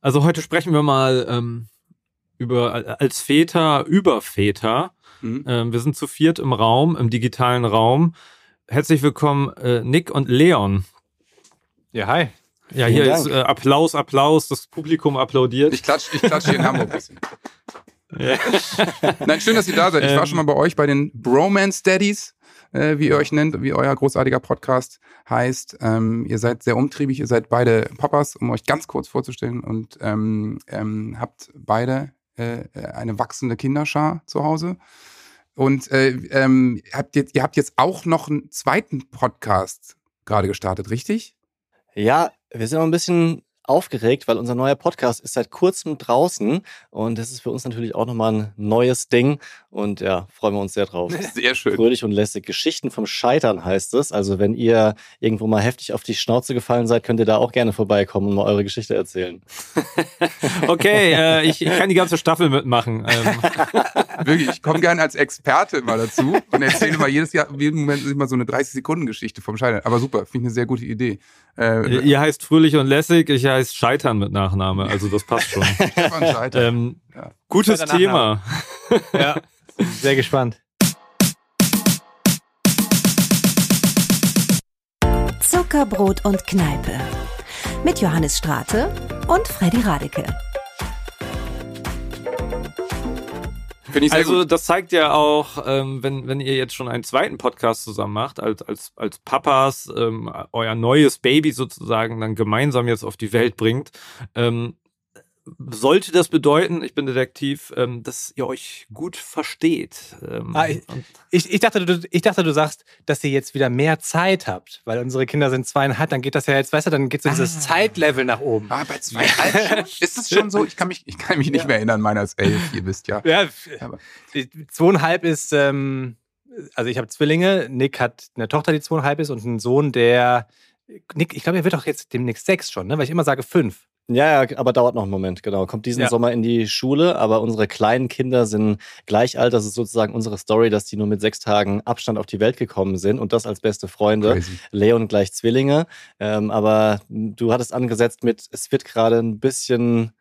Also heute sprechen wir mal ähm, über als Väter über Väter. Mhm. Ähm, wir sind zu viert im Raum, im digitalen Raum. Herzlich willkommen, äh, Nick und Leon. Ja, hi. Ja, Vielen hier Dank. ist äh, Applaus, Applaus, das Publikum applaudiert. Ich klatsche ich klatsch hier in Hamburg ein bisschen. Ja. Nein, schön, dass ihr da seid. Ich war ähm. schon mal bei euch bei den Bromance Daddies, äh, wie ihr euch nennt, wie euer großartiger Podcast heißt. Ähm, ihr seid sehr umtriebig, ihr seid beide Papas, um euch ganz kurz vorzustellen und ähm, ähm, habt beide äh, eine wachsende Kinderschar zu Hause. Und äh, ähm, habt ihr, ihr habt jetzt auch noch einen zweiten Podcast gerade gestartet, richtig? Ja, wir sind noch ein bisschen aufgeregt, weil unser neuer Podcast ist seit kurzem draußen und das ist für uns natürlich auch nochmal ein neues Ding und ja, freuen wir uns sehr drauf. Sehr schön. Fröhlich und lässig. Geschichten vom Scheitern heißt es. Also wenn ihr irgendwo mal heftig auf die Schnauze gefallen seid, könnt ihr da auch gerne vorbeikommen und mal eure Geschichte erzählen. okay, äh, ich, ich, kann die ganze Staffel mitmachen. Ähm. Wirklich, ich komme gerne als Experte mal dazu und erzähle mal jedes Jahr, jeden Moment immer so eine 30-Sekunden-Geschichte vom Scheitern. Aber super, finde ich eine sehr gute Idee. Äh, ihr heißt fröhlich und lässig, ich heiße Scheitern mit Nachname, also das passt schon. ähm, ja. Gutes Thema. ja, sehr gespannt. Zuckerbrot und Kneipe mit Johannes Strate und Freddy Radeke. Also gut. das zeigt ja auch, ähm, wenn, wenn ihr jetzt schon einen zweiten Podcast zusammen macht, als, als, als Papas ähm, euer neues Baby sozusagen dann gemeinsam jetzt auf die Welt bringt, ähm, sollte das bedeuten, ich bin Detektiv, ähm, dass ihr euch gut versteht. Ähm, ah, ich, ich, dachte, du, ich dachte, du sagst, dass ihr jetzt wieder mehr Zeit habt, weil unsere Kinder sind zweieinhalb, dann geht das ja jetzt, weißt du, dann geht so dieses ah. Zeitlevel nach oben. Ah, bei zweieinhalb ist es schon so? Ich kann mich, ich kann mich nicht ja. mehr erinnern, meiner ist elf, ihr wisst ja. Ja, zweieinhalb ist, ähm, also ich habe Zwillinge, Nick hat eine Tochter, die zweieinhalb ist und einen Sohn, der Nick, ich glaube, er wird doch jetzt demnächst sechs schon, ne? weil ich immer sage fünf. Ja, ja, aber dauert noch einen Moment, genau. Kommt diesen ja. Sommer in die Schule, aber unsere kleinen Kinder sind gleich alt. Das ist sozusagen unsere Story, dass die nur mit sechs Tagen Abstand auf die Welt gekommen sind und das als beste Freunde. Crazy. Leon gleich Zwillinge. Ähm, aber du hattest angesetzt mit, es wird gerade ein bisschen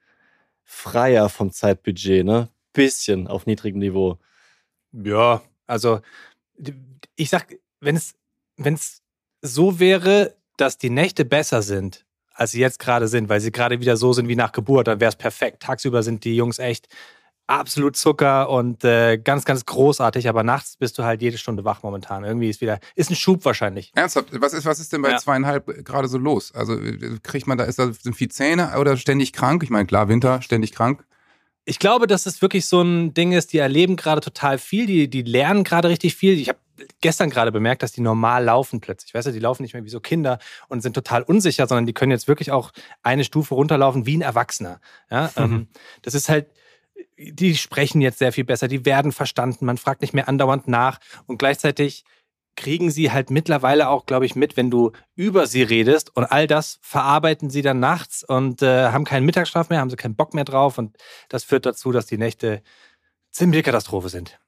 freier vom Zeitbudget, ne? Bisschen auf niedrigem Niveau. Ja, also ich sag, wenn es, wenn es so wäre, dass die Nächte besser sind, als sie jetzt gerade sind, weil sie gerade wieder so sind wie nach Geburt, dann wäre es perfekt. Tagsüber sind die Jungs echt absolut Zucker und äh, ganz, ganz großartig, aber nachts bist du halt jede Stunde wach momentan. Irgendwie ist wieder, ist ein Schub wahrscheinlich. Ernsthaft, was ist, was ist denn bei ja. zweieinhalb gerade so los? Also kriegt man da, ist da sind viel Zähne oder ständig krank? Ich meine, klar, Winter, ständig krank. Ich glaube, dass es wirklich so ein Ding ist, die erleben gerade total viel, die, die lernen gerade richtig viel. Ich habe gestern gerade bemerkt, dass die normal laufen plötzlich. Weißt du, die laufen nicht mehr wie so Kinder und sind total unsicher, sondern die können jetzt wirklich auch eine Stufe runterlaufen wie ein Erwachsener. Ja, mhm. ähm, das ist halt, die sprechen jetzt sehr viel besser, die werden verstanden, man fragt nicht mehr andauernd nach und gleichzeitig kriegen sie halt mittlerweile auch, glaube ich, mit, wenn du über sie redest und all das verarbeiten sie dann nachts und äh, haben keinen Mittagsschlaf mehr, haben sie keinen Bock mehr drauf und das führt dazu, dass die Nächte ziemlich Katastrophe sind.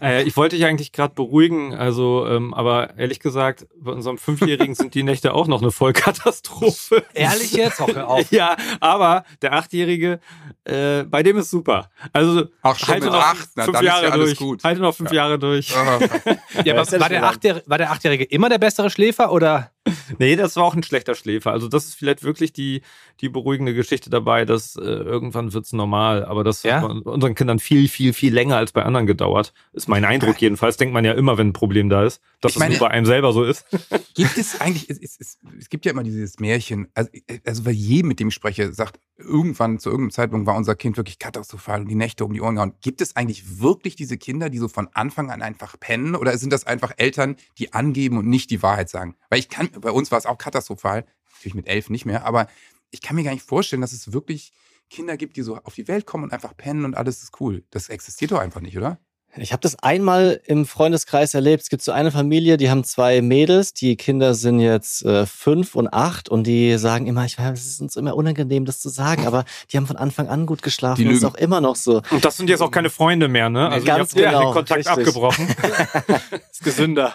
Äh, ich wollte dich eigentlich gerade beruhigen, also, ähm, aber ehrlich gesagt, bei unserem Fünfjährigen sind die Nächte auch noch eine Vollkatastrophe. Ehrlich jetzt? Auch auf. Ja, aber der Achtjährige, äh, bei dem ist super. Also Ach, schon halte noch acht, na, fünf Jahre ja durch. Gut. Halte noch fünf ja. Jahre durch. ja, aber war der, Achtjährige, war der Achtjährige immer der bessere Schläfer oder? nee, das war auch ein schlechter Schläfer. Also das ist vielleicht wirklich die, die beruhigende Geschichte dabei, dass äh, irgendwann wird's normal. Aber das ja? hat bei unseren Kindern viel, viel, viel länger als bei anderen gedauert. Ist mein Eindruck jedenfalls. Denkt man ja immer, wenn ein Problem da ist, dass ich meine, es nur bei einem selber so ist. Gibt es eigentlich, es, es, es, es gibt ja immer dieses Märchen, also, also weil jedem, mit dem ich spreche, sagt, irgendwann zu irgendeinem Zeitpunkt war unser Kind wirklich katastrophal und die Nächte um die Ohren gehauen. Gibt es eigentlich wirklich diese Kinder, die so von Anfang an einfach pennen? Oder sind das einfach Eltern, die angeben und nicht die Wahrheit sagen? Weil ich kann, bei uns war es auch katastrophal, natürlich mit elf nicht mehr, aber ich kann mir gar nicht vorstellen, dass es wirklich Kinder gibt, die so auf die Welt kommen und einfach pennen und alles ist cool. Das existiert doch einfach nicht, oder? Ich habe das einmal im Freundeskreis erlebt. Es gibt so eine Familie, die haben zwei Mädels. Die Kinder sind jetzt äh, fünf und acht und die sagen immer, ich weiß, es ist uns immer unangenehm, das zu sagen, aber die haben von Anfang an gut geschlafen. Die ist auch immer noch so. Und das sind jetzt auch keine Freunde mehr, ne? Also Ganz genau, den Kontakt richtig. abgebrochen. ist gesünder.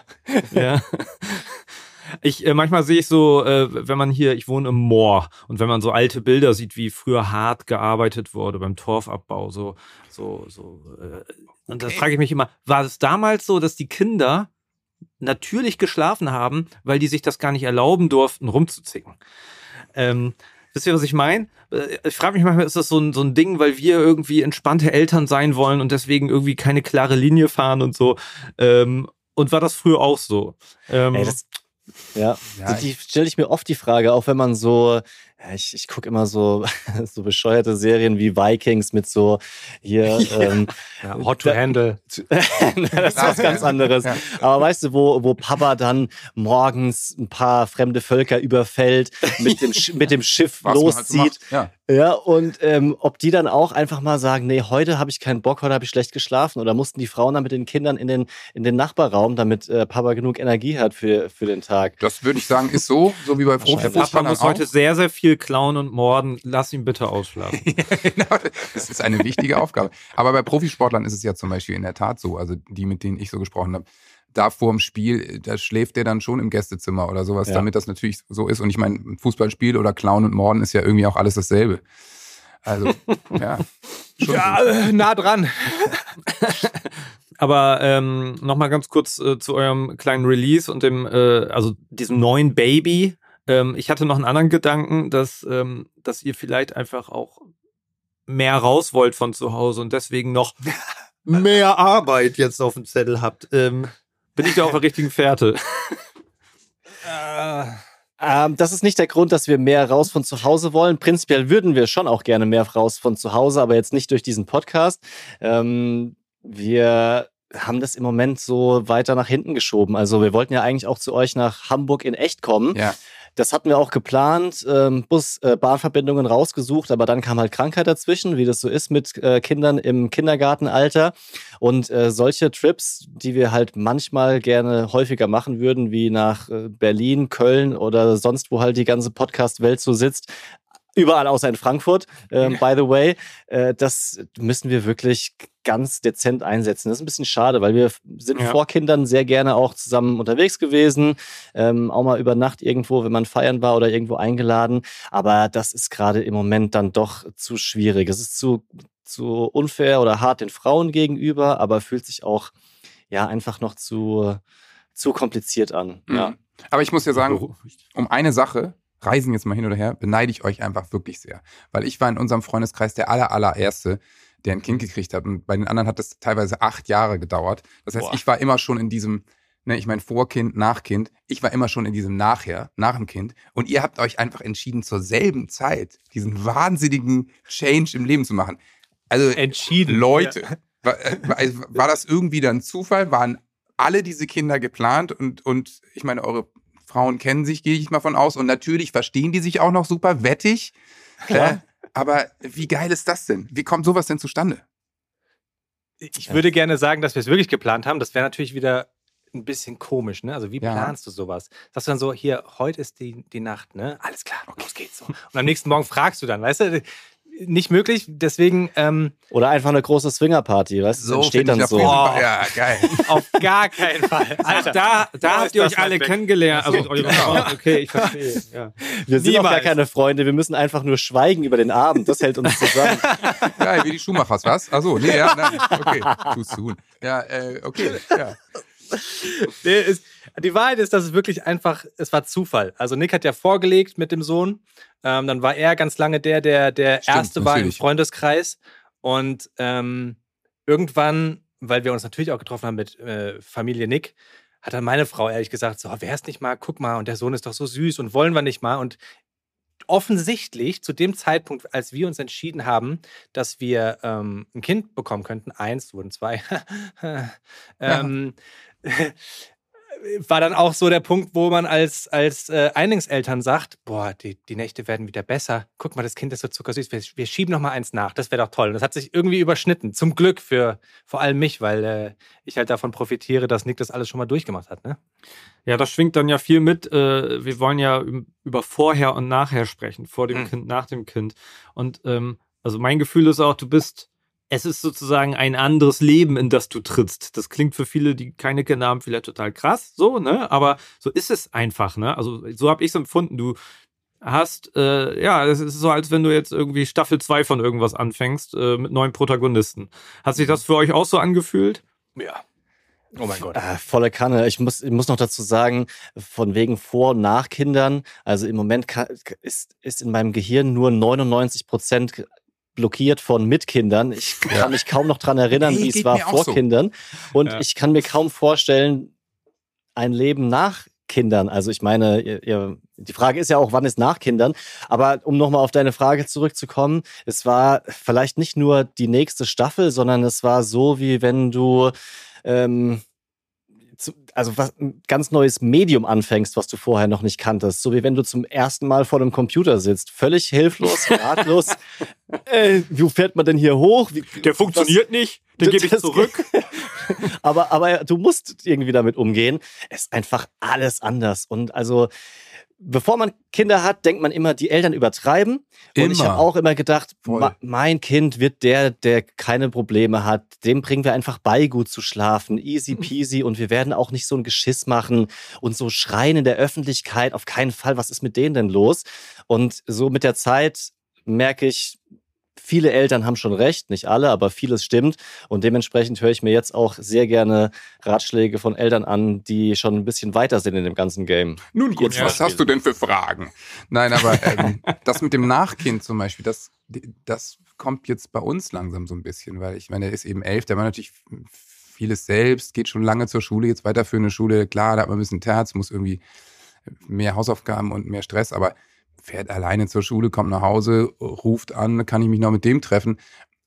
ja. Ich äh, manchmal sehe ich so, äh, wenn man hier, ich wohne im Moor und wenn man so alte Bilder sieht, wie früher hart gearbeitet wurde beim Torfabbau, so, so, so. Äh, und das frage ich mich immer, war es damals so, dass die Kinder natürlich geschlafen haben, weil die sich das gar nicht erlauben durften, rumzuzicken? Ähm, wisst ihr, was ich meine? Äh, ich frage mich manchmal, ist das so ein, so ein Ding, weil wir irgendwie entspannte Eltern sein wollen und deswegen irgendwie keine klare Linie fahren und so. Ähm, und war das früher auch so? Ähm, Ey, das, ja, ja die stelle ich mir oft die Frage, auch wenn man so ich, ich gucke immer so, so bescheuerte Serien wie Vikings mit so hier ähm, ja, Hot to Handle. das ist was ganz anderes. Ja. Aber weißt du, wo, wo Papa dann morgens ein paar fremde Völker überfällt, mit dem, mit dem Schiff was halt loszieht. Halt ja. und ähm, ob die dann auch einfach mal sagen, nee, heute habe ich keinen Bock, heute habe ich schlecht geschlafen. Oder mussten die Frauen dann mit den Kindern in den, in den Nachbarraum, damit äh, Papa genug Energie hat für, für den Tag. Das würde ich sagen, ist so, so wie bei Profi. Papa muss heute sehr, sehr viel viel klauen und morden. Lass ihn bitte ausschlafen. genau, das ist eine wichtige Aufgabe. Aber bei Profisportlern ist es ja zum Beispiel in der Tat so, also die, mit denen ich so gesprochen habe, da vor dem Spiel, da schläft der dann schon im Gästezimmer oder sowas, ja. damit das natürlich so ist. Und ich meine, ein Fußballspiel oder Klauen und Morden ist ja irgendwie auch alles dasselbe. Also, ja. ja, äh, nah dran. Aber ähm, nochmal ganz kurz äh, zu eurem kleinen Release und dem, äh, also diesem neuen Baby, ähm, ich hatte noch einen anderen Gedanken, dass, ähm, dass ihr vielleicht einfach auch mehr raus wollt von zu Hause und deswegen noch mehr Arbeit jetzt auf dem Zettel habt. Ähm, bin ich da auf der richtigen Fährte? äh. Ähm, das ist nicht der Grund, dass wir mehr raus von zu Hause wollen. Prinzipiell würden wir schon auch gerne mehr raus von zu Hause, aber jetzt nicht durch diesen Podcast. Ähm, wir haben das im Moment so weiter nach hinten geschoben. Also wir wollten ja eigentlich auch zu euch nach Hamburg in echt kommen. Ja. Das hatten wir auch geplant, ähm, Bus, äh, rausgesucht, aber dann kam halt Krankheit dazwischen, wie das so ist mit äh, Kindern im Kindergartenalter. Und äh, solche Trips, die wir halt manchmal gerne häufiger machen würden, wie nach äh, Berlin, Köln oder sonst, wo halt die ganze Podcast-Welt so sitzt, überall außer in Frankfurt, ähm, by the way. Äh, das müssen wir wirklich ganz dezent einsetzen. Das ist ein bisschen schade, weil wir sind ja. vor Kindern sehr gerne auch zusammen unterwegs gewesen, ähm, auch mal über Nacht irgendwo, wenn man feiern war oder irgendwo eingeladen. Aber das ist gerade im Moment dann doch zu schwierig. Es ist zu, zu unfair oder hart den Frauen gegenüber, aber fühlt sich auch ja einfach noch zu, zu kompliziert an. Mhm. Ja. Aber ich muss ja sagen, um eine Sache Reisen jetzt mal hin oder her, beneide ich euch einfach wirklich sehr. Weil ich war in unserem Freundeskreis der aller, allererste, der ein Kind gekriegt hat. Und bei den anderen hat das teilweise acht Jahre gedauert. Das heißt, Boah. ich war immer schon in diesem, ne, ich meine Vorkind, Nachkind. Ich war immer schon in diesem Nachher, nach dem Kind. Und ihr habt euch einfach entschieden, zur selben Zeit diesen wahnsinnigen Change im Leben zu machen. Also, entschieden. Leute, ja. war, äh, also, war das irgendwie dann Zufall? Waren alle diese Kinder geplant und, und ich meine, eure Frauen kennen sich, gehe ich mal von aus. Und natürlich verstehen die sich auch noch super, wettig. Äh, aber wie geil ist das denn? Wie kommt sowas denn zustande? Ich würde gerne sagen, dass wir es wirklich geplant haben. Das wäre natürlich wieder ein bisschen komisch, ne? Also wie planst ja. du sowas? Sagst du dann so, hier, heute ist die, die Nacht, ne? Alles klar, okay. los geht's so. Und am nächsten Morgen fragst du dann, weißt du, nicht möglich. Deswegen. Ähm, Oder einfach eine große Swingerparty, weißt du? So steht dann so. Oh, ja, geil. Auf gar keinen Fall. Alter, da, da habt ihr euch alle weg. kennengelernt. Also genau. Okay, ich verstehe. Ja. Wir sind Niemals. auch gar keine Freunde. Wir müssen einfach nur schweigen über den Abend. Das hält uns zusammen. Geil, wie die Schumachers, was? Achso, nee, ja, nein. Okay, too soon. Ja, äh, okay, ja. Nee, ist, die Wahrheit ist, dass es wirklich einfach, es war Zufall. Also Nick hat ja vorgelegt mit dem Sohn. Ähm, dann war er ganz lange der, der der Stimmt, Erste war im Freundeskreis. Und ähm, irgendwann, weil wir uns natürlich auch getroffen haben mit äh, Familie Nick, hat dann meine Frau ehrlich gesagt so, oh, wer ist nicht mal, guck mal, und der Sohn ist doch so süß und wollen wir nicht mal. Und offensichtlich zu dem Zeitpunkt, als wir uns entschieden haben, dass wir ähm, ein Kind bekommen könnten, eins, wurden zwei, ähm, war dann auch so der Punkt, wo man als, als äh, Einlingseltern sagt, boah, die, die Nächte werden wieder besser. Guck mal, das Kind ist so zuckersüß. Wir, wir schieben noch mal eins nach. Das wäre doch toll. Und das hat sich irgendwie überschnitten. Zum Glück für vor allem mich, weil äh, ich halt davon profitiere, dass Nick das alles schon mal durchgemacht hat. Ne? Ja, das schwingt dann ja viel mit. Äh, wir wollen ja über Vorher und Nachher sprechen. Vor dem mhm. Kind, nach dem Kind. Und ähm, also mein Gefühl ist auch, du bist es ist sozusagen ein anderes Leben, in das du trittst. Das klingt für viele, die keine Kinder haben, vielleicht total krass, so, ne? Aber so ist es einfach, ne? Also so habe ich es empfunden. Du hast, äh, ja, es ist so, als wenn du jetzt irgendwie Staffel 2 von irgendwas anfängst äh, mit neuen Protagonisten. Hat sich das für euch auch so angefühlt? Ja. Oh mein Gott. Äh, volle Kanne. Ich muss, ich muss noch dazu sagen, von wegen Vor- und Nachkindern. Also im Moment kann, ist, ist in meinem Gehirn nur 99 Prozent blockiert von Mitkindern. Ich kann ja. mich kaum noch dran erinnern, hey, wie es war vor so. Kindern. Und ja. ich kann mir kaum vorstellen, ein Leben nach Kindern. Also ich meine, ihr, ihr, die Frage ist ja auch, wann ist nach Kindern? Aber um nochmal auf deine Frage zurückzukommen, es war vielleicht nicht nur die nächste Staffel, sondern es war so, wie wenn du ähm, also was, ein ganz neues Medium anfängst, was du vorher noch nicht kanntest. So wie wenn du zum ersten Mal vor einem Computer sitzt. Völlig hilflos, ratlos. Äh, wie fährt man denn hier hoch? Wie, Der funktioniert was, nicht. Den gebe ich zurück. aber, aber du musst irgendwie damit umgehen. Es ist einfach alles anders. Und also bevor man Kinder hat, denkt man immer, die Eltern übertreiben. Immer. Und ich habe auch immer gedacht, mein Kind wird der, der keine Probleme hat. Dem bringen wir einfach bei, gut zu schlafen. Easy peasy. Und wir werden auch nicht so ein Geschiss machen und so schreien in der Öffentlichkeit. Auf keinen Fall. Was ist mit denen denn los? Und so mit der Zeit merke ich, viele Eltern haben schon recht, nicht alle, aber vieles stimmt. Und dementsprechend höre ich mir jetzt auch sehr gerne Ratschläge von Eltern an, die schon ein bisschen weiter sind in dem ganzen Game. Nun gut, was hast du denn für Fragen? Nein, aber ähm, das mit dem Nachkind zum Beispiel, das, das kommt jetzt bei uns langsam so ein bisschen, weil ich meine, er ist eben elf, der war natürlich vieles selbst, geht schon lange zur Schule, jetzt weiter für eine Schule. Klar, da hat man ein bisschen Terz, muss irgendwie mehr Hausaufgaben und mehr Stress, aber fährt alleine zur Schule, kommt nach Hause, ruft an, kann ich mich noch mit dem treffen.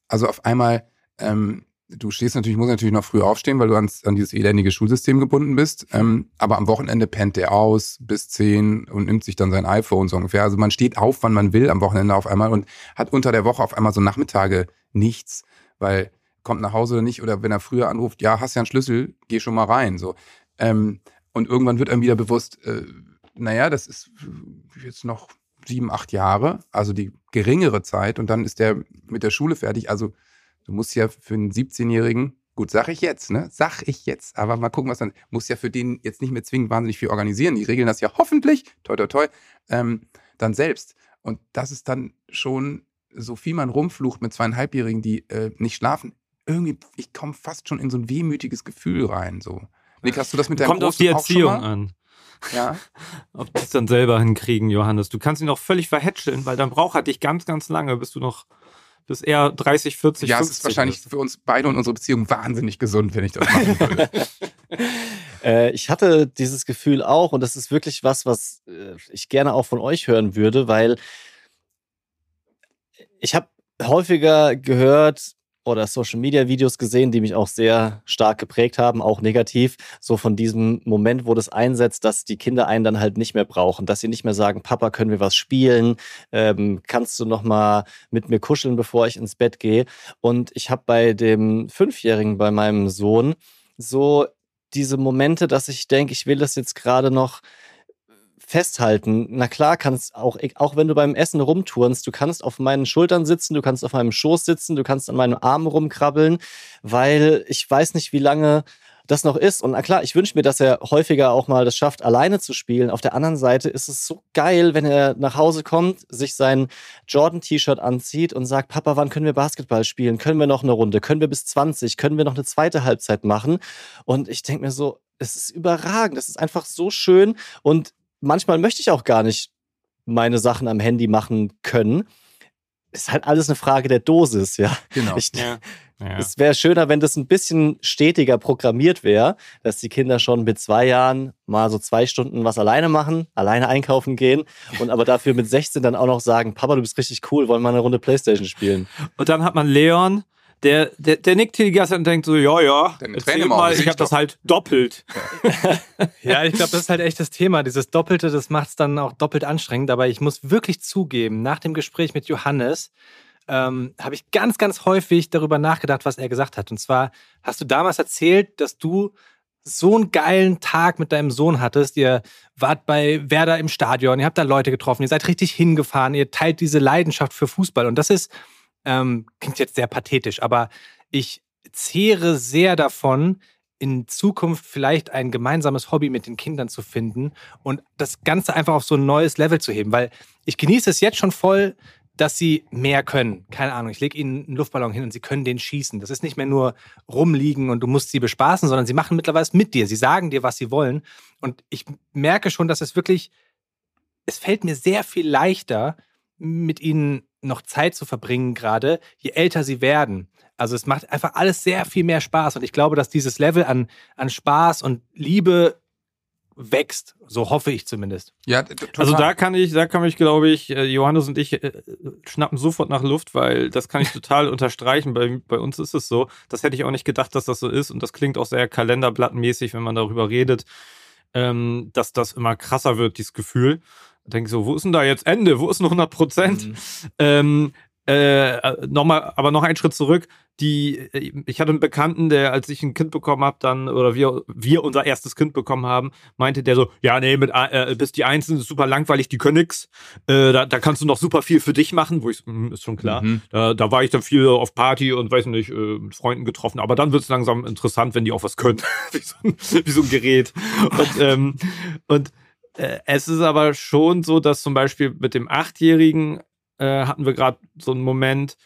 Also auf einmal, ähm, du stehst natürlich, musst natürlich noch früh aufstehen, weil du ans, an dieses elendige Schulsystem gebunden bist. Ähm, aber am Wochenende pennt der aus bis zehn und nimmt sich dann sein iPhone so ungefähr. Also man steht auf, wann man will am Wochenende auf einmal und hat unter der Woche auf einmal so Nachmittage nichts, weil kommt nach Hause oder nicht oder wenn er früher anruft, ja, hast ja einen Schlüssel, geh schon mal rein. So. Ähm, und irgendwann wird einem wieder bewusst, äh, naja, das ist jetzt noch sieben, acht Jahre, also die geringere Zeit und dann ist der mit der Schule fertig. Also du musst ja für einen 17-Jährigen, gut, sag ich jetzt, ne? Sag ich jetzt, aber mal gucken, was dann, muss ja für den jetzt nicht mehr zwingend wahnsinnig viel organisieren. Die regeln das ja hoffentlich, toi, toi, toi, ähm, dann selbst. Und das ist dann schon, so viel man rumflucht mit zweieinhalbjährigen, die äh, nicht schlafen, irgendwie, ich komme fast schon in so ein wehmütiges Gefühl rein, so. Nick, hast du das mit deinem Kommt auf die Erziehung an. Ja. Ob die es dann selber hinkriegen, Johannes. Du kannst ihn auch völlig verhätscheln, weil dann braucht er dich ganz, ganz lange, bis du noch, bis er 30, 40, ja, 50 Ja, es ist wahrscheinlich ist. für uns beide und unsere Beziehung wahnsinnig gesund, wenn ich das machen würde. äh, ich hatte dieses Gefühl auch und das ist wirklich was, was äh, ich gerne auch von euch hören würde, weil ich habe häufiger gehört, oder Social Media Videos gesehen, die mich auch sehr stark geprägt haben, auch negativ. So von diesem Moment, wo das einsetzt, dass die Kinder einen dann halt nicht mehr brauchen, dass sie nicht mehr sagen, Papa, können wir was spielen? Ähm, kannst du noch mal mit mir kuscheln, bevor ich ins Bett gehe? Und ich habe bei dem Fünfjährigen, bei meinem Sohn, so diese Momente, dass ich denke, ich will das jetzt gerade noch festhalten. Na klar, kannst auch, auch wenn du beim Essen rumturnst, du kannst auf meinen Schultern sitzen, du kannst auf meinem Schoß sitzen, du kannst an meinem Arm rumkrabbeln, weil ich weiß nicht, wie lange das noch ist. Und na klar, ich wünsche mir, dass er häufiger auch mal das schafft, alleine zu spielen. Auf der anderen Seite ist es so geil, wenn er nach Hause kommt, sich sein Jordan-T-Shirt anzieht und sagt, Papa, wann können wir Basketball spielen? Können wir noch eine Runde? Können wir bis 20? Können wir noch eine zweite Halbzeit machen? Und ich denke mir so, es ist überragend. Es ist einfach so schön. Und manchmal möchte ich auch gar nicht meine Sachen am Handy machen können. Ist halt alles eine Frage der Dosis, ja. Genau. Ich, ja. Ja. Es wäre schöner, wenn das ein bisschen stetiger programmiert wäre, dass die Kinder schon mit zwei Jahren mal so zwei Stunden was alleine machen, alleine einkaufen gehen und aber dafür mit 16 dann auch noch sagen, Papa, du bist richtig cool, wollen wir eine Runde Playstation spielen. Und dann hat man Leon, der, der, der nickt hier die ganze Zeit und denkt so, ja, ja, erzähl mal, ich habe das halt doppelt. Ja, ja ich glaube, das ist halt echt das Thema. Dieses Doppelte, das macht es dann auch doppelt anstrengend. Aber ich muss wirklich zugeben, nach dem Gespräch mit Johannes ähm, habe ich ganz, ganz häufig darüber nachgedacht, was er gesagt hat. Und zwar hast du damals erzählt, dass du so einen geilen Tag mit deinem Sohn hattest. Ihr wart bei Werder im Stadion, ihr habt da Leute getroffen, ihr seid richtig hingefahren, ihr teilt diese Leidenschaft für Fußball. Und das ist Ähm, klingt jetzt sehr pathetisch, aber ich zehre sehr davon, in Zukunft vielleicht ein gemeinsames Hobby mit den Kindern zu finden und das Ganze einfach auf so ein neues Level zu heben, weil ich genieße es jetzt schon voll, dass sie mehr können. Keine Ahnung, ich lege ihnen einen Luftballon hin und sie können den schießen. Das ist nicht mehr nur rumliegen und du musst sie bespaßen, sondern sie machen mittlerweile mit dir. Sie sagen dir, was sie wollen. Und ich merke schon, dass es wirklich, es fällt mir sehr viel leichter, mit ihnen noch Zeit zu verbringen, gerade je älter sie werden. Also es macht einfach alles sehr viel mehr Spaß. Und ich glaube, dass dieses Level an, an Spaß und Liebe wächst. So hoffe ich zumindest. Ja, total. Also da kann ich, da kann ich, glaube ich, äh, Johannes und ich äh, schnappen sofort nach Luft, weil das kann ich total unterstreichen. Bei, bei uns ist es so. Das hätte ich auch nicht gedacht, dass das so ist. Und das klingt auch sehr kalenderblattmäßig, wenn man darüber redet, ähm, dass das immer krasser wird, dieses Gefühl. Denke so, wo ist denn da jetzt Ende? Wo ist denn 100 Prozent? Mhm. Ähm, äh, äh, nochmal, aber noch einen Schritt zurück. Die, äh, ich hatte einen Bekannten, der, als ich ein Kind bekommen habe, dann, oder wir, wir unser erstes Kind bekommen haben, meinte der so, ja, nee, mit, äh, bis die Einzelnen ist super langweilig, die können nix. Äh, da, da kannst du noch super viel für dich machen, wo ich, mh, hm, ist schon klar. Mhm. Da, da war ich dann viel auf Party und weiß nicht, äh, mit Freunden getroffen. Aber dann wird es langsam interessant, wenn die auch was können. wie, so ein, wie so ein Gerät. Und, ähm, und äh, es ist aber schon so, dass zum Beispiel mit dem Achtjährigen äh, hatten wir gerade so einen Moment,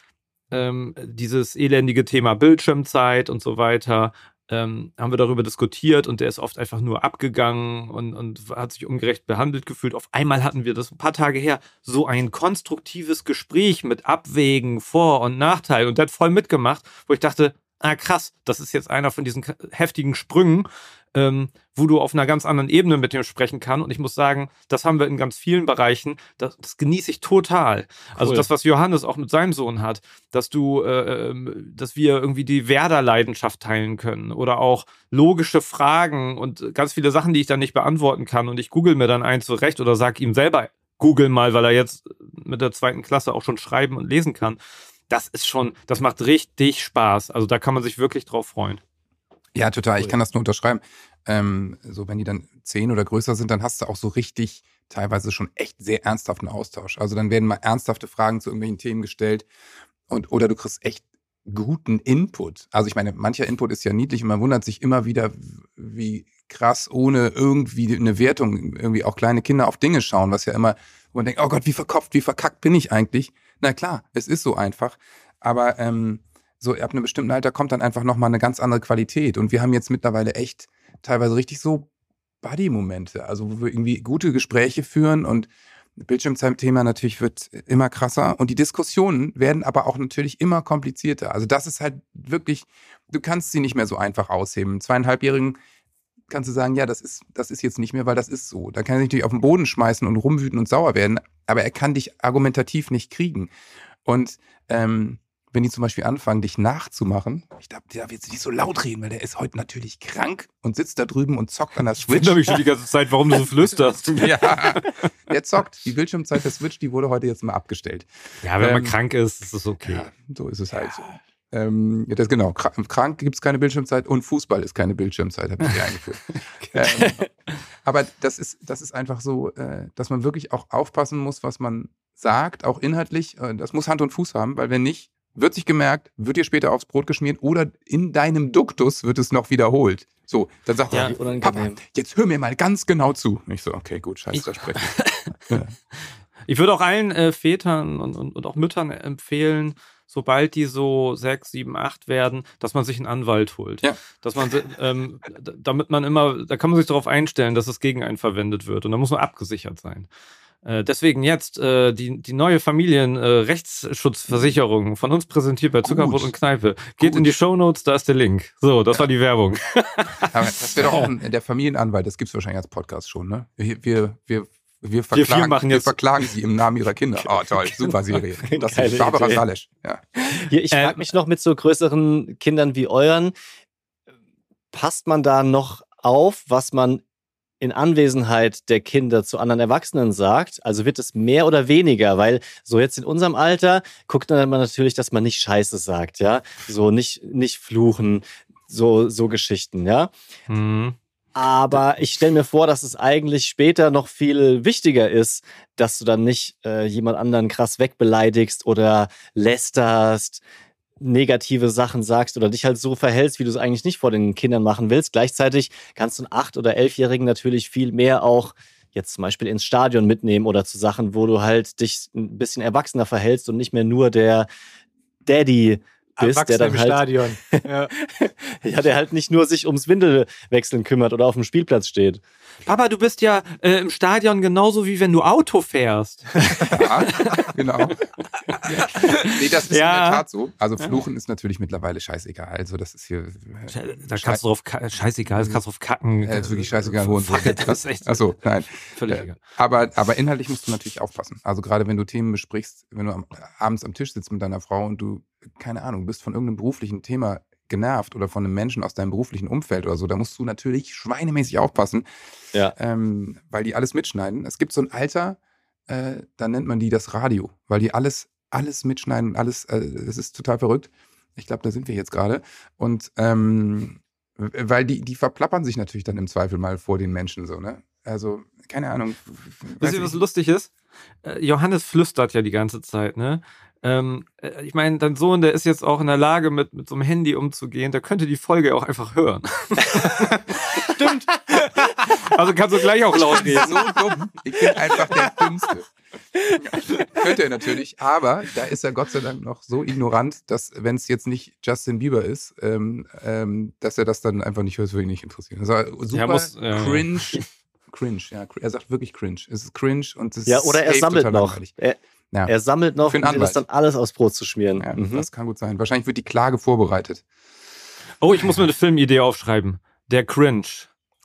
ähm, dieses elendige Thema Bildschirmzeit und so weiter. Ähm, haben wir darüber diskutiert und der ist oft einfach nur abgegangen und, und hat sich ungerecht behandelt gefühlt. Auf einmal hatten wir das ein paar Tage her, so ein konstruktives Gespräch mit Abwägen, Vor- und Nachteil und der hat voll mitgemacht, wo ich dachte, ah krass, das ist jetzt einer von diesen heftigen Sprüngen, ähm, wo du auf einer ganz anderen Ebene mit dem sprechen kannst. Und ich muss sagen, das haben wir in ganz vielen Bereichen. Das, das genieße ich total. Also das, was Johannes auch mit seinem Sohn hat, dass du, äh, ähm, dass wir irgendwie die Werder-Leidenschaft teilen können oder auch logische Fragen und ganz viele Sachen, die ich dann nicht beantworten kann. Und ich google mir dann eins zurecht oder sag ihm selber, google mal, weil er jetzt mit der zweiten Klasse auch schon schreiben und lesen kann. Das ist schon, das macht richtig Spaß. Also da kann man sich wirklich drauf freuen. Ja, total. Ich kann das nur unterschreiben. Ähm, so, wenn die dann zehn oder größer sind, dann hast du auch so richtig teilweise schon echt sehr ernsthaften Austausch. Also dann werden mal ernsthafte Fragen zu irgendwelchen Themen gestellt und oder du kriegst echt guten Input. Also ich meine, mancher Input ist ja niedlich und man wundert sich immer wieder, wie krass ohne irgendwie eine Wertung irgendwie auch kleine Kinder auf Dinge schauen, was ja immer, wo man denkt, oh Gott, wie verkopft, wie verkackt bin ich eigentlich? Na klar, es ist so einfach. Aber ähm, so ab einem bestimmten Alter kommt dann einfach nochmal eine ganz andere Qualität. Und wir haben jetzt mittlerweile echt teilweise richtig so Buddy-Momente, also wo wir irgendwie gute Gespräche führen und Bildschirmzeitthema natürlich wird immer krasser und die Diskussionen werden aber auch natürlich immer komplizierter. Also das ist halt wirklich, du kannst sie nicht mehr so einfach ausheben. Zweieinhalbjährigen kannst du sagen, ja, das ist, das ist jetzt nicht mehr, weil das ist so. Da kann er sich natürlich auf den Boden schmeißen und rumwüten und sauer werden, aber er kann dich argumentativ nicht kriegen. Und ähm, wenn die zum Beispiel anfangen, dich nachzumachen, ich darf, der darf jetzt nicht so laut reden, weil der ist heute natürlich krank und sitzt da drüben und zockt an der Switch. Ich wundere mich schon die ganze Zeit, warum du so flüsterst. ja, der zockt. Die Bildschirmzeit der Switch, die wurde heute jetzt mal abgestellt. Ja, wenn ähm, man krank ist, ist es okay. Ja, so ist es halt so. Ähm, das genau. Krank gibt es keine Bildschirmzeit und Fußball ist keine Bildschirmzeit, habe ich hier eingeführt. ähm, aber das ist, das ist einfach so, äh, dass man wirklich auch aufpassen muss, was man sagt, auch inhaltlich. Äh, das muss Hand und Fuß haben, weil wenn nicht, wird sich gemerkt, wird dir später aufs Brot geschmiert oder in deinem Duktus wird es noch wiederholt. So, dann sagt ja, er, Papa, jetzt hör mir mal ganz genau zu. ich so, okay, gut, scheiße, da spreche ich. Ich würde auch allen äh, Vätern und, und, und auch Müttern empfehlen, sobald die so sechs, sieben, acht werden, dass man sich einen Anwalt holt. Ja. Dass man, ähm, damit man immer, da kann man sich darauf einstellen, dass es gegen einen verwendet wird. Und da muss man abgesichert sein. Äh, deswegen jetzt äh, die, die neue Familienrechtsschutzversicherung äh, von uns präsentiert bei Zuckerbrot und Kneipe. Geht Gut. in die Show Notes, da ist der Link. So, das ja. war die Werbung. Aber das wäre doch auch ein, der Familienanwalt, das gibt es wahrscheinlich als Podcast schon, ne? Wir, wir, wir wir verklagen, wir, wir verklagen sie im Namen ihrer Kinder. Oh, toll, super Serie. Das ist Barbara Salesch. Ja. Hier, ich frage mich noch mit so größeren Kindern wie euren, passt man da noch auf, was man in Anwesenheit der Kinder zu anderen Erwachsenen sagt? Also wird es mehr oder weniger? Weil so jetzt in unserem Alter guckt man natürlich, dass man nicht Scheiße sagt, ja? So nicht, nicht fluchen, so, so Geschichten, ja? Mhm. Aber ich stelle mir vor, dass es eigentlich später noch viel wichtiger ist, dass du dann nicht äh, jemand anderen krass wegbeleidigst oder lästerst, negative Sachen sagst oder dich halt so verhältst, wie du es eigentlich nicht vor den Kindern machen willst. Gleichzeitig kannst du einen acht- oder elfjährigen natürlich viel mehr auch jetzt zum Beispiel ins Stadion mitnehmen oder zu Sachen, wo du halt dich ein bisschen erwachsener verhältst und nicht mehr nur der Daddy bist, der dann im halt, Stadion. Ja. ja, der halt nicht nur sich ums Windelwechseln kümmert oder auf dem Spielplatz steht. Papa, du bist ja äh, im Stadion genauso wie wenn du Auto fährst. Ja, genau. Ja. Nee, das ist Ja. in der Tat so. Also Fluchen ist natürlich mittlerweile scheißegal. Also das ist hier. Da kannst du drauf, scheißegal, das kannst du drauf kacken. Ja, ist wirklich scheißegal, it, das ist echt Achso, nein. völlig Äh, egal. Aber, aber inhaltlich musst du natürlich aufpassen. Also gerade wenn du Themen besprichst, wenn du am, abends am Tisch sitzt mit deiner Frau und du, keine Ahnung, bist von irgendeinem beruflichen Thema genervt oder von einem Menschen aus deinem beruflichen Umfeld oder so, da musst du natürlich schweinemäßig aufpassen, Ja. ähm, weil die alles mitschneiden. Es gibt so ein Alter, äh, da nennt man die das Radio, weil die alles, alles mitschneiden und alles, äh, es ist total verrückt. Ich glaube, da sind wir jetzt gerade. Und ähm, weil die, die verplappern sich natürlich dann im Zweifel mal vor den Menschen so, ne? Also, keine Ahnung. Wisst ihr, was lustig ist? Äh, Johannes flüstert ja die ganze Zeit, ne? Ähm, äh, ich meine, dein Sohn, der ist jetzt auch in der Lage, mit, mit so einem Handy umzugehen, der könnte die Folge auch einfach hören. Stimmt. Also kannst du gleich auch laut reden. so dumm. Ich bin einfach der Dümmste. Könnte er natürlich, aber da ist er Gott sei Dank noch so ignorant, dass, wenn es jetzt nicht Justin Bieber ist, ähm, ähm, dass er das dann einfach nicht hört, würde ihn nicht interessieren. Also super muss- ja. cringe. Cringe, ja. Er sagt wirklich cringe. Es ist cringe und es ist Ja, oder er sammelt noch. Er, Ja. er sammelt noch, um das dann alles aufs Brot zu schmieren. Ja, Mhm. Das kann gut sein. Wahrscheinlich wird die Klage vorbereitet. Oh, ich muss mir eine Filmidee aufschreiben. Der Cringe.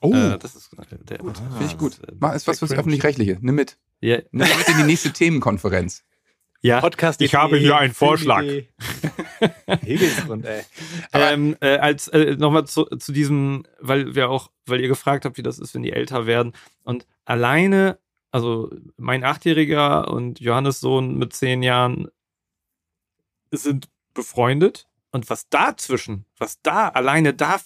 Oh, Äh, das ist der, finde ich gut. das, äh, Mach, ist was fürs. Öffentlich-Rechtliche. Nimm mit. Ja, Nimm mit in die nächste Themenkonferenz. ja. Podcast Ich habe hier einen Vorschlag. Hegelsgrund, ey. ähm, äh, als äh, nochmal zu, zu diesem, weil wir auch, weil ihr gefragt habt, wie das ist, wenn die älter werden. Und alleine, also mein Achtjähriger und Johannes Sohn mit zehn Jahren sind befreundet. Und was dazwischen, was da alleine da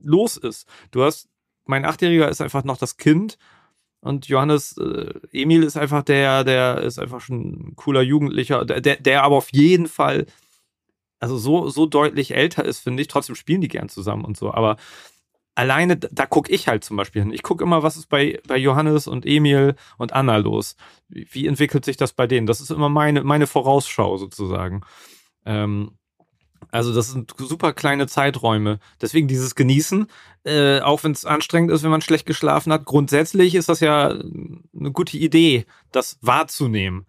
los ist, du hast, mein Achtjähriger ist einfach noch das Kind und Johannes, äh, Emil ist einfach der, der ist einfach schon ein cooler Jugendlicher, der, der, der aber auf jeden Fall also so, so deutlich älter ist, finde ich. Trotzdem spielen die gern zusammen und so. Aber alleine, da, gucke ich halt zum Beispiel hin. Ich gucke immer, was ist bei, bei Johannes und Emil und Anna los. Wie, wie entwickelt sich das bei denen? Das ist immer meine, meine Vorausschau sozusagen. Ähm, also das sind super kleine Zeiträume. Deswegen dieses Genießen, äh, auch wenn es anstrengend ist, wenn man schlecht geschlafen hat. Grundsätzlich ist das ja eine gute Idee, das wahrzunehmen.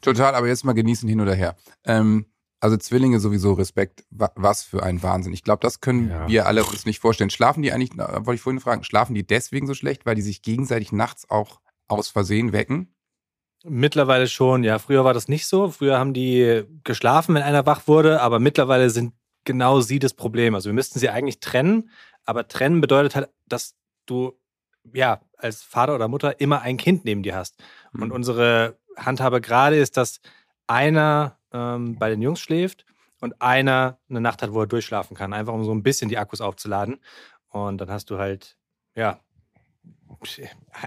Total, aber jetzt mal genießen hin oder her. Ähm, also Zwillinge sowieso Respekt. Wa was für ein Wahnsinn. Ich glaube, das können Ja. wir alle uns nicht vorstellen. Schlafen die eigentlich, wollte ich vorhin fragen, schlafen die deswegen so schlecht, weil die sich gegenseitig nachts auch aus Versehen wecken? Mittlerweile schon, ja. Früher war das nicht so. Früher haben die geschlafen, wenn einer wach wurde, aber mittlerweile sind genau sie das Problem. Also wir müssten sie eigentlich trennen, aber trennen bedeutet halt, dass du ja als Vater oder Mutter immer ein Kind neben dir hast. Und Mhm. unsere Handhabe gerade ist, dass einer ähm, bei den Jungs schläft und einer eine Nacht hat, wo er durchschlafen kann, einfach um so ein bisschen die Akkus aufzuladen. Und dann hast du halt, ja,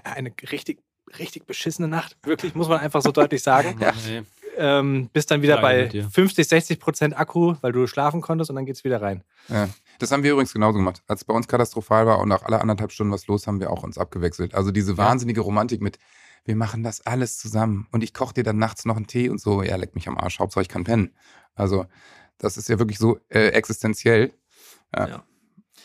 eine richtig, richtig beschissene Nacht. Wirklich, muss man einfach so deutlich sagen. Ja. Nee. Ähm, bist dann wieder Leide bei mit dir. 50, 60 Prozent Akku, weil du schlafen konntest und dann geht's wieder rein. Ja. Das haben wir übrigens genauso gemacht. Als es bei uns katastrophal war und nach alle anderthalb Stunden was los, haben wir auch uns abgewechselt. Also diese wahnsinnige Romantik mit, wir machen das alles zusammen und ich koche dir dann nachts noch einen Tee und so. Ja, leck mich am Arsch, Hauptsache ich kann pennen. Also das ist ja wirklich so äh, existenziell. Ja,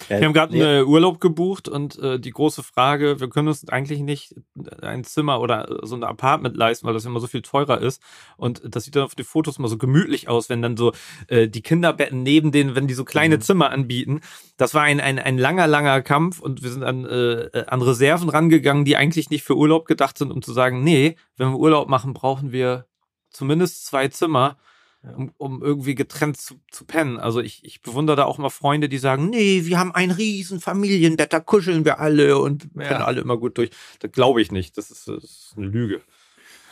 Wir haben gerade einen Urlaub gebucht und äh, die große Frage, wir können uns eigentlich nicht ein Zimmer oder so ein Apartment leisten, weil das immer so viel teurer ist. Und das sieht dann auf den Fotos mal so gemütlich aus, wenn dann so äh, die Kinderbetten neben denen, wenn die so kleine Zimmer anbieten. Das war ein, ein, ein langer, langer Kampf und wir sind an, äh, an Reserven rangegangen, die eigentlich nicht für Urlaub gedacht sind, um zu sagen, nee, wenn wir Urlaub machen, brauchen wir zumindest zwei Zimmer um, um irgendwie getrennt zu, zu pennen. Also ich, ich bewundere da auch mal Freunde, die sagen, nee, wir haben ein riesen Familienbett, da kuscheln wir alle und pennen alle immer gut durch. Das glaube ich nicht. Das ist, das ist eine Lüge.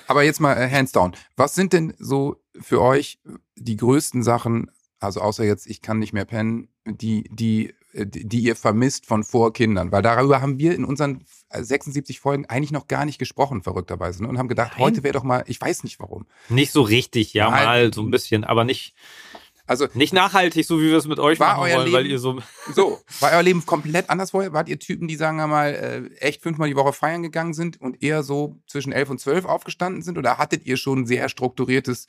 Aber jetzt mal äh, hands down. Was sind denn so für euch die größten Sachen, also außer jetzt, ich kann nicht mehr pennen, die, die die ihr vermisst von vor Kindern? Weil darüber haben wir in unseren 76 äh, Folgen eigentlich noch gar nicht gesprochen, verrückterweise. Ne? Und haben gedacht, Nein. heute wäre doch mal, ich weiß nicht warum. Nicht so richtig, ja, Nein. mal so ein bisschen, aber nicht. Also nicht nachhaltig, so wie wir es mit euch machen wollen, Leben, weil ihr so. So, war euer Leben komplett anders vorher? Wart ihr Typen, die, sagen wir mal, äh, echt fünfmal die Woche feiern gegangen sind und eher so zwischen elf und zwölf aufgestanden sind? Oder hattet ihr schon ein sehr strukturiertes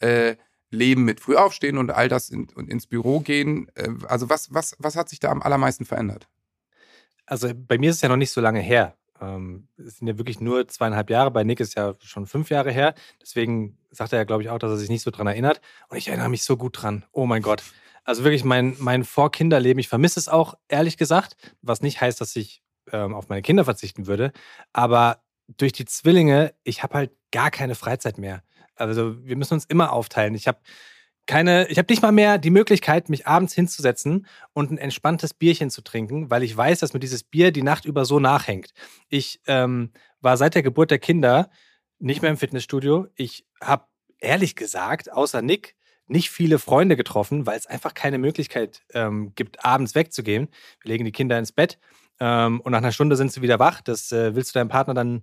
äh, Leben mit früh aufstehen und all das in, und ins Büro gehen? Äh, also was, was, was hat sich da am allermeisten verändert? Also bei mir ist es ja noch nicht so lange her. Ähm, es sind ja wirklich nur zweieinhalb Jahre. Bei Nick ist ja schon fünf Jahre her. Deswegen sagt er ja, glaube ich, auch, dass er sich nicht so dran erinnert. Und ich erinnere mich so gut dran. Oh mein Gott. Also wirklich mein, mein Vorkinderleben. Ich vermisse es auch, ehrlich gesagt. Was nicht heißt, dass ich ähm, auf meine Kinder verzichten würde. Aber durch die Zwillinge, ich habe halt gar keine Freizeit mehr. Also wir müssen uns immer aufteilen. Ich habe keine, ich habe nicht mal mehr die Möglichkeit, mich abends hinzusetzen und ein entspanntes Bierchen zu trinken, weil ich weiß, dass mir dieses Bier die Nacht über so nachhängt. Ich ähm, war seit der Geburt der Kinder nicht mehr im Fitnessstudio. Ich habe ehrlich gesagt, außer Nick, nicht viele Freunde getroffen, weil es einfach keine Möglichkeit ähm, gibt, abends wegzugehen. Wir legen die Kinder ins Bett ähm, und nach einer Stunde sind sie wieder wach. Das äh, willst du deinem Partner dann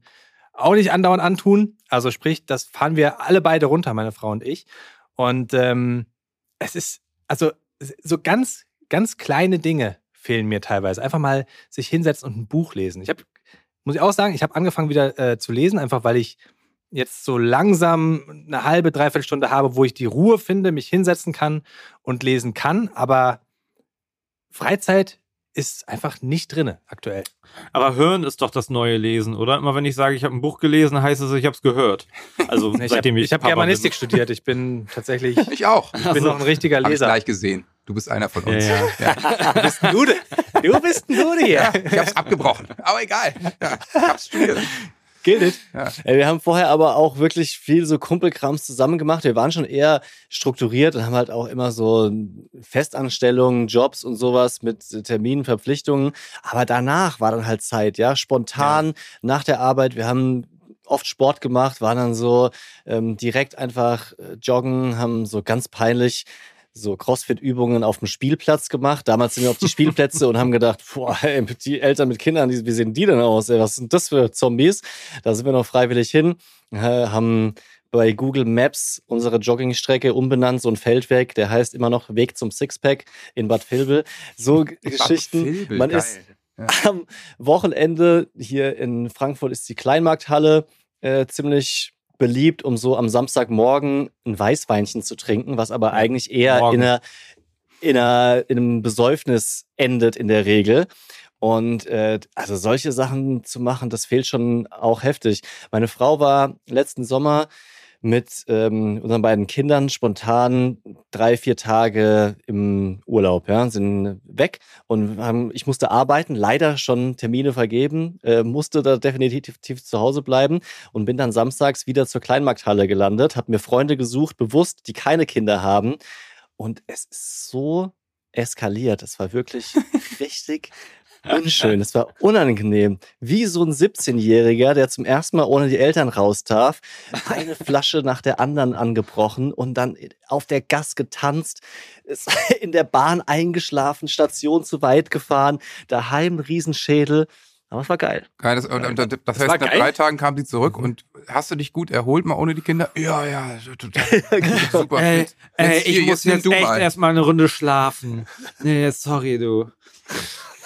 auch nicht andauernd antun. Also sprich, das fahren wir alle beide runter, meine Frau und ich. Und ähm, es ist, also so ganz, ganz kleine Dinge fehlen mir teilweise. Einfach mal sich hinsetzen und ein Buch lesen. Ich habe, muss ich auch sagen, ich habe angefangen wieder äh, zu lesen, einfach weil ich jetzt so langsam eine halbe, dreiviertel Stunde habe, wo ich die Ruhe finde, mich hinsetzen kann und lesen kann. Aber Freizeit ist einfach nicht drin aktuell. Aber hören ist doch das neue Lesen, oder? Immer wenn ich sage, ich habe ein Buch gelesen, heißt es, ich habe es gehört. Also ich seitdem hab, ich. Ich habe Germanistik bin. studiert. Ich bin tatsächlich. Ich auch. Ich bin also, noch ein richtiger Leser. Hab ich gleich gesehen. Du bist einer von uns. Ja, ja. ja. Du bist ein Gude. Du bist ein Gude hier. Ja, ich hab's abgebrochen. Aber egal. Ja, ich hab's studiert. Gilt ja. Wir haben vorher aber auch wirklich viel so Kumpelkrams zusammen gemacht. Wir waren schon eher strukturiert und haben halt auch immer so Festanstellungen, Jobs und sowas mit Terminen, Verpflichtungen. Aber danach war dann halt Zeit, ja, spontan ja. nach der Arbeit. Wir haben oft Sport gemacht, waren dann so ähm, direkt einfach äh, joggen, haben so ganz peinlich so Crossfit-Übungen auf dem Spielplatz gemacht. Damals sind wir auf die Spielplätze und haben gedacht, boah, ey, die Eltern mit Kindern, wie sehen die denn aus? Ey, was sind das für Zombies? Da sind wir noch freiwillig hin, äh, haben bei Google Maps unsere Joggingstrecke umbenannt, so ein Feldweg, der heißt immer noch Weg zum Sixpack in Bad Vilbel. So Bad Geschichten. Vilbel, Man geil. ist ja. am Wochenende hier in Frankfurt ist die Kleinmarkthalle äh, ziemlich beliebt, um so am Samstagmorgen ein Weißweinchen zu trinken, was aber eigentlich eher in, einer, in, einer, in einem Besäufnis endet in der Regel. Und äh, also solche Sachen zu machen, das fehlt schon auch heftig. Meine Frau war letzten Sommer mit ähm, unseren beiden Kindern spontan drei, vier Tage im Urlaub, ja, sind weg und haben, ich musste arbeiten, leider schon Termine vergeben, äh, musste da definitiv zu Hause bleiben und bin dann samstags wieder zur Kleinmarkthalle gelandet, habe mir Freunde gesucht, bewusst, die keine Kinder haben und es ist so eskaliert. Es war wirklich richtig unschön. Es war unangenehm. Wie so ein 17-Jähriger, der zum ersten Mal ohne die Eltern raus darf, eine Flasche nach der anderen angebrochen und dann auf der Gas getanzt, in der Bahn eingeschlafen, Station zu weit gefahren, daheim Riesenschädel. Aber es war geil. Geil, das, und, und, das heißt, nach drei Tagen kam sie zurück und hast du dich gut erholt, mal ohne die Kinder? Ja, ja, total. Genau. Super. Ey, ey ich muss jetzt, jetzt echt erstmal eine Runde schlafen. Nee, sorry, du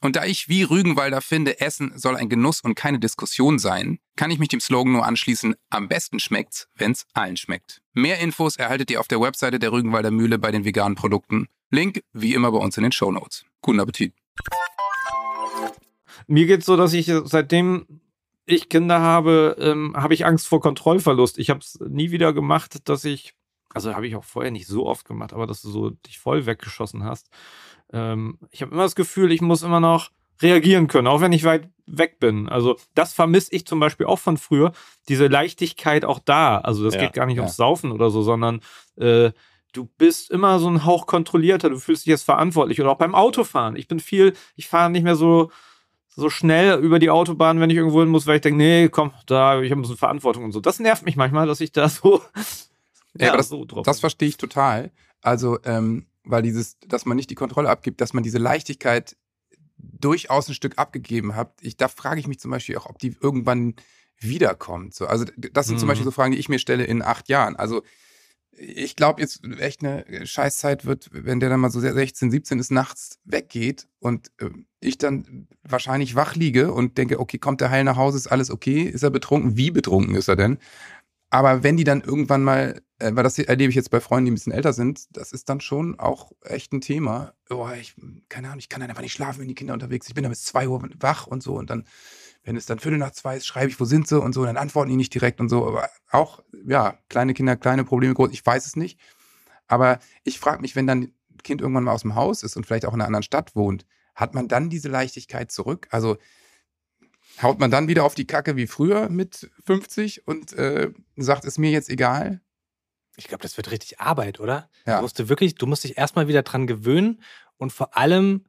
Und da ich wie Rügenwalder finde, Essen soll ein Genuss und keine Diskussion sein, kann ich mich dem Slogan nur anschließen, am besten schmeckt's, wenn's allen schmeckt. Mehr Infos erhaltet ihr auf der Webseite der Rügenwalder Mühle bei den veganen Produkten. Link wie immer bei uns in den Show Notes. Guten Appetit. mir geht's so, dass ich seitdem ich Kinder habe, ähm, habe ich Angst vor Kontrollverlust. Ich habe es nie wieder gemacht, dass ich, also habe ich auch vorher nicht so oft gemacht, aber dass du so dich voll weggeschossen hast. Ähm, ich habe immer das Gefühl, ich muss immer noch reagieren können, auch wenn ich weit weg bin. Also das vermisse ich zum Beispiel auch von früher, diese Leichtigkeit auch da. Also das ja, geht gar nicht ja. ums Saufen oder so, sondern äh, du bist immer so ein Hauch kontrollierter, du fühlst dich jetzt verantwortlich. Oder auch beim Autofahren. Ich bin viel, ich fahre nicht mehr so, so schnell über die Autobahn, wenn ich irgendwo hin muss, weil ich denke, nee, komm, da, ich habe so eine Verantwortung und so. Das nervt mich manchmal, dass ich da so. Ja, ja das, so drauf das verstehe ich total. Also, ähm, weil dieses, dass man nicht die Kontrolle abgibt, dass man diese Leichtigkeit durchaus ein Stück abgegeben hat. Ich, da frage ich mich zum Beispiel auch, ob die irgendwann wiederkommt. So, also das sind mhm. zum Beispiel mhm. so Fragen, die ich mir stelle in acht Jahren. Also ich glaube jetzt echt eine Scheißzeit wird, wenn der dann mal so 16, 17 ist, nachts weggeht und äh, ich dann wahrscheinlich wach liege und denke, okay, kommt der heil nach Hause, ist alles okay, ist er betrunken, wie betrunken ist er denn? Aber wenn die dann irgendwann mal, äh, weil das erlebe ich jetzt bei Freunden, die ein bisschen älter sind, das ist dann schon auch echt ein Thema. Oh, ich, keine Ahnung, ich kann dann einfach nicht schlafen, wenn die Kinder unterwegs sind. Ich bin dann bis zwei Uhr vach und so. Und dann, wenn es dann Viertel nach zwei ist, schreibe ich, wo sind sie und so. Und dann antworten die nicht direkt und so. Aber auch, ja, kleine Kinder, kleine Probleme, groß, ich weiß es nicht. Aber ich frage mich, wenn dann ein Kind irgendwann mal aus dem Haus ist und vielleicht auch in einer anderen Stadt wohnt, hat man dann diese Leichtigkeit zurück? Also haut man dann wieder auf die Kacke wie früher mit 50 und äh, sagt, ist mir jetzt egal? Ich glaube, das wird richtig Arbeit, oder? Ja. Du musst du wirklich, du musst dich erstmal wieder dran gewöhnen und vor allem,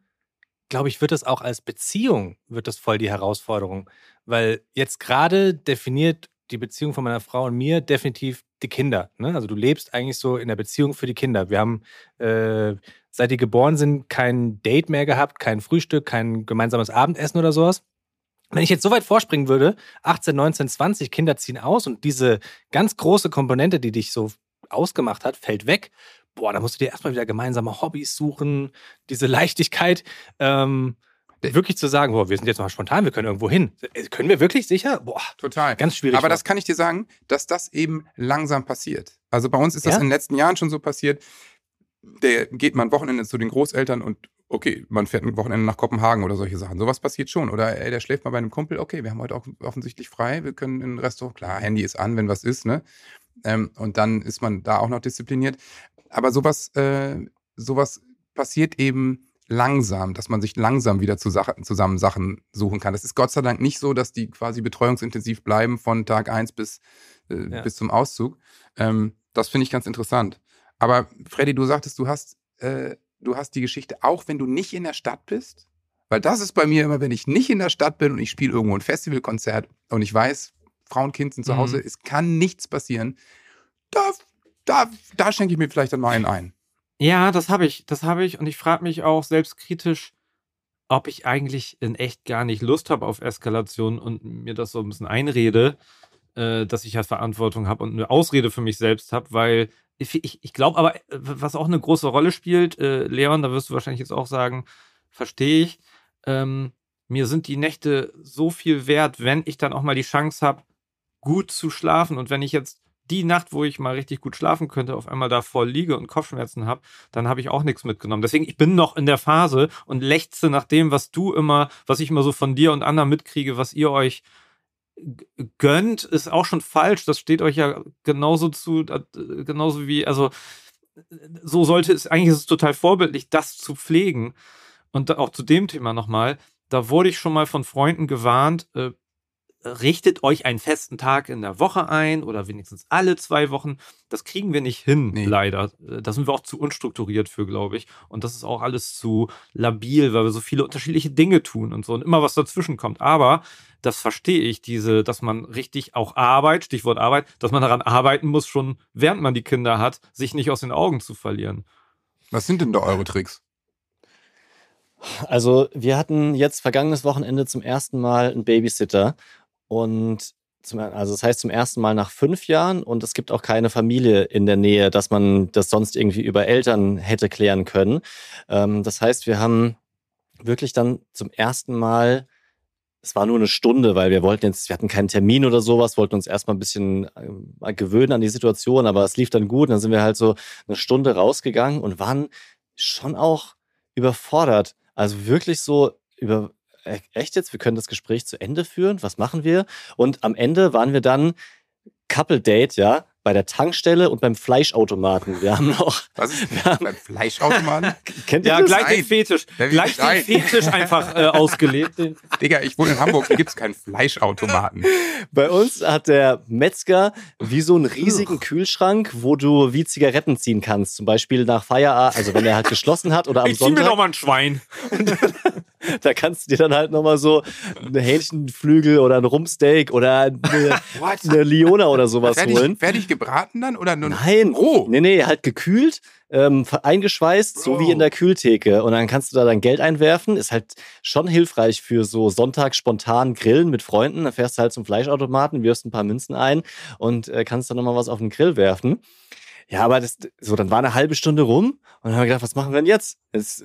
glaube ich, wird das auch als Beziehung, wird das voll die Herausforderung. Weil jetzt gerade definiert die Beziehung von meiner Frau und mir definitiv die Kinder. Ne? Also du lebst eigentlich so in der Beziehung für die Kinder. Wir haben, äh, seit die geboren sind, kein Date mehr gehabt, kein Frühstück, kein gemeinsames Abendessen oder sowas. Wenn ich jetzt so weit vorspringen würde, 18, 19, 20, Kinder ziehen aus und diese ganz große Komponente, die dich so ausgemacht hat, fällt weg, boah, da musst du dir erstmal wieder gemeinsame Hobbys suchen, diese Leichtigkeit. Ähm, wirklich zu sagen, boah, wir sind jetzt mal spontan, wir können irgendwo hin. Äh, können wir wirklich sicher? Boah, total. Ganz schwierig. Aber war. das kann ich dir sagen, dass das eben langsam passiert. Also bei uns ist das ja? in den letzten Jahren schon so passiert. Der geht mal ein Wochenende zu den Großeltern und okay, man fährt ein Wochenende nach Kopenhagen oder solche Sachen. Sowas passiert schon. Oder ey, der schläft mal bei einem Kumpel, okay, wir haben heute auch offensichtlich frei, wir können in ein Restaurant, klar, Handy ist an, wenn was ist, ne? Ähm, und dann ist man da auch noch diszipliniert. Aber sowas, äh, sowas passiert eben langsam, dass man sich langsam wieder zu Sache, zusammen Sachen suchen kann. Das ist Gott sei Dank nicht so, dass die quasi betreuungsintensiv bleiben von Tag 1 bis, äh, ja. bis zum Auszug. Ähm, das finde ich ganz interessant. Aber Freddy, du sagtest, du hast äh, du hast die Geschichte, auch wenn du nicht in der Stadt bist. Weil das ist bei mir immer, wenn ich nicht in der Stadt bin und ich spiele irgendwo ein Festivalkonzert und ich weiß, Frauen, Kind sind zu Hause, mhm. es kann nichts passieren. Da, da, da schenke ich mir vielleicht dann mal einen ein. Ja, das habe ich, das habe ich und ich frage mich auch selbstkritisch, ob ich eigentlich in echt gar nicht Lust habe auf Eskalation und mir das so ein bisschen einrede, äh, dass ich halt Verantwortung habe und eine Ausrede für mich selbst habe, weil ich, ich, glaube aber, äh, was auch eine große Rolle spielt, äh, Leon, da wirst du wahrscheinlich jetzt auch sagen, verstehe ich, ähm, mir sind die Nächte so viel wert, wenn ich dann auch mal die Chance habe, gut zu schlafen. Und wenn ich jetzt die Nacht, wo ich mal richtig gut schlafen könnte, auf einmal da voll liege und Kopfschmerzen habe, dann habe ich auch nichts mitgenommen. Deswegen, ich bin noch in der Phase und lechze nach dem, was du immer, was ich immer so von dir und anderen mitkriege, was ihr euch gönnt, ist auch schon falsch. Das steht euch ja genauso zu, genauso wie, also so sollte es, eigentlich ist es total vorbildlich, das zu pflegen. Und auch zu dem Thema nochmal, da wurde ich schon mal von Freunden gewarnt, äh, richtet euch einen festen Tag in der Woche ein oder wenigstens alle zwei Wochen. Das kriegen wir nicht hin, nee. leider. Äh, da sind wir auch zu unstrukturiert für, glaube ich. Und das ist auch alles zu labil, weil wir so viele unterschiedliche Dinge tun und so und immer was dazwischen kommt. Aber das verstehe ich, diese, dass man richtig auch Arbeit, Stichwort Arbeit, dass man daran arbeiten muss, schon während man die Kinder hat, sich nicht aus den Augen zu verlieren. Was sind denn da eure Tricks? Also, wir hatten jetzt vergangenes Wochenende zum ersten Mal einen Babysitter und zum, also das heißt zum ersten Mal nach fünf Jahren und es gibt auch keine Familie in der Nähe, dass man das sonst irgendwie über Eltern hätte klären können. Ähm, das heißt, wir haben wirklich dann zum ersten Mal, es war nur eine Stunde, weil wir wollten jetzt, wir hatten keinen Termin oder sowas, wollten uns erstmal ein bisschen äh, gewöhnen an die Situation, aber es lief dann gut. dann sind wir halt so eine Stunde rausgegangen und waren schon auch überfordert. Also wirklich so über, echt jetzt, wir können das Gespräch zu Ende führen, was machen wir? Und am Ende waren wir dann Couple Date, ja, bei der Tankstelle und beim Fleischautomaten. Wir haben noch. Was ist haben, beim Fleischautomaten? Kennt ihr ja, das? gleich Nein. den Fetisch. Gleich den Fetisch einfach äh, ausgelebt. Digga, ich wohne in Hamburg, hier gibt es keinen Fleischautomaten. Bei uns hat der Metzger wie so einen riesigen Kühlschrank, wo du wie Zigaretten ziehen kannst. Zum Beispiel nach Feierabend, also wenn er halt geschlossen hat oder am ich Sonntag. Ich zieh mir doch mal ein Schwein. da kannst du dir dann halt nochmal so ein Hähnchenflügel oder ein Rumpsteak oder eine, eine Liona oder sowas fertig, holen. Fertig gebraten dann oder nur Nein, roh? Nee, nee, halt gekühlt, ähm, eingeschweißt, Bro. so wie in der Kühltheke. Und dann kannst du da dein Geld einwerfen. Ist halt schon hilfreich für so Sonntag spontan grillen mit Freunden. Dann fährst du halt zum Fleischautomaten, wirfst ein paar Münzen ein und äh, kannst dann nochmal was auf den Grill werfen. Ja, aber das, so, dann war eine halbe Stunde rum und dann haben wir gedacht, was machen wir denn jetzt? Es,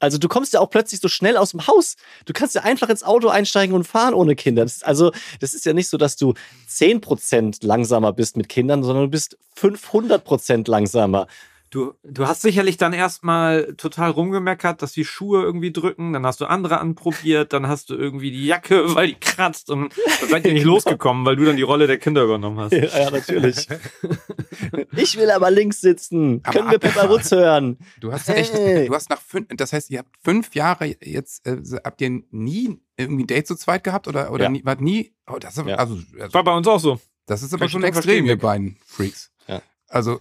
also du kommst ja auch plötzlich so schnell aus dem Haus. Du kannst ja einfach ins Auto einsteigen und fahren ohne Kinder. Das also, das ist ja nicht so, dass du 10% langsamer bist mit Kindern, sondern du bist 500% langsamer. Du, du hast sicherlich dann erstmal total rumgemeckert, dass die Schuhe irgendwie drücken, dann hast du andere anprobiert, dann hast du irgendwie die Jacke, weil die kratzt und dann seid ihr nicht losgekommen, weil du dann die Rolle der Kinder übernommen hast. Ja, ja natürlich. ich will aber links sitzen. Aber Können wir Pepper Woods hören? Du hast hey. echt, du hast nach fünf, das heißt, ihr habt fünf Jahre jetzt, äh, habt ihr nie irgendwie ein Date zu zweit gehabt oder, oder ja. nie, wart nie? Oh, das ist, ja. also, also, war bei uns auch so. Das ist aber schon extrem, ihr beiden Freaks. Ja. Also.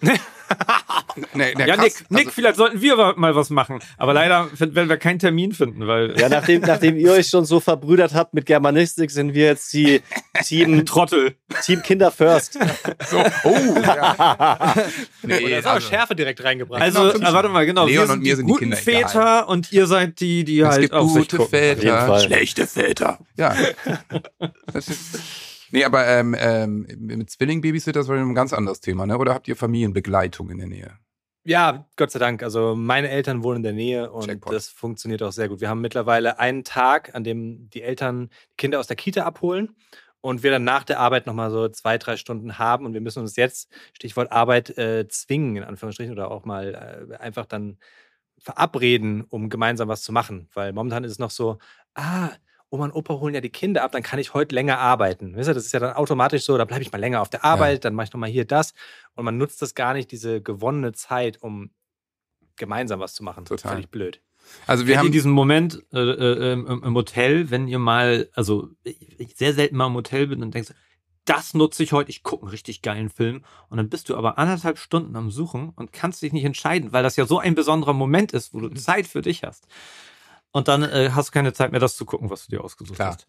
Nee, ja, krass, Nick, Nick also, vielleicht sollten wir mal was machen. Aber leider werden wir keinen Termin finden, weil. Ja, nachdem, nachdem ihr euch schon so verbrüdert habt mit Germanistik, sind wir jetzt die Team. Trottel. Team Kinder First. So, oh, ja. nee, das ist aber also, Schärfe direkt reingebracht. Also, genau, warte mal, genau. Leon wir und mir sind die Kinder Väter egal. und ihr seid die, die es halt gibt auf gute Väter, schlechte Väter. Ja. Das ist, Nee, aber ähm, ähm, mit Zwilling-Babysitter ist ein ganz anderes Thema, ne? Oder habt ihr Familienbegleitung in der Nähe? Ja, Gott sei Dank. Also meine Eltern wohnen in der Nähe und Checkpoint. das funktioniert auch sehr gut. Wir haben mittlerweile einen Tag, an dem die Eltern die Kinder aus der Kita abholen und wir dann nach der Arbeit nochmal so zwei, drei Stunden haben und wir müssen uns jetzt, Stichwort Arbeit, äh, zwingen, in Anführungsstrichen, oder auch mal äh, einfach dann verabreden, um gemeinsam was zu machen. Weil momentan ist es noch so, ah, Oma und Opa holen ja die Kinder ab, dann kann ich heute länger arbeiten. Wisst ihr, das ist ja dann automatisch so, da bleibe ich mal länger auf der Arbeit, ja. dann mache ich nochmal hier das. Und man nutzt das gar nicht, diese gewonnene Zeit, um gemeinsam was zu machen. Total. Völlig blöd. Also wir Kennt haben diesen Moment äh, äh, im, Hotel, wenn ihr mal, also ich sehr selten mal im Hotel bin und denkst, das nutze ich heute, ich gucke einen richtig geilen Film und dann bist du aber anderthalb Stunden am Suchen und kannst dich nicht entscheiden, weil das ja so ein besonderer Moment ist, wo du mhm. Zeit für dich hast. Und dann äh, hast du keine Zeit mehr, das zu gucken, was du dir ausgesucht Klar. hast.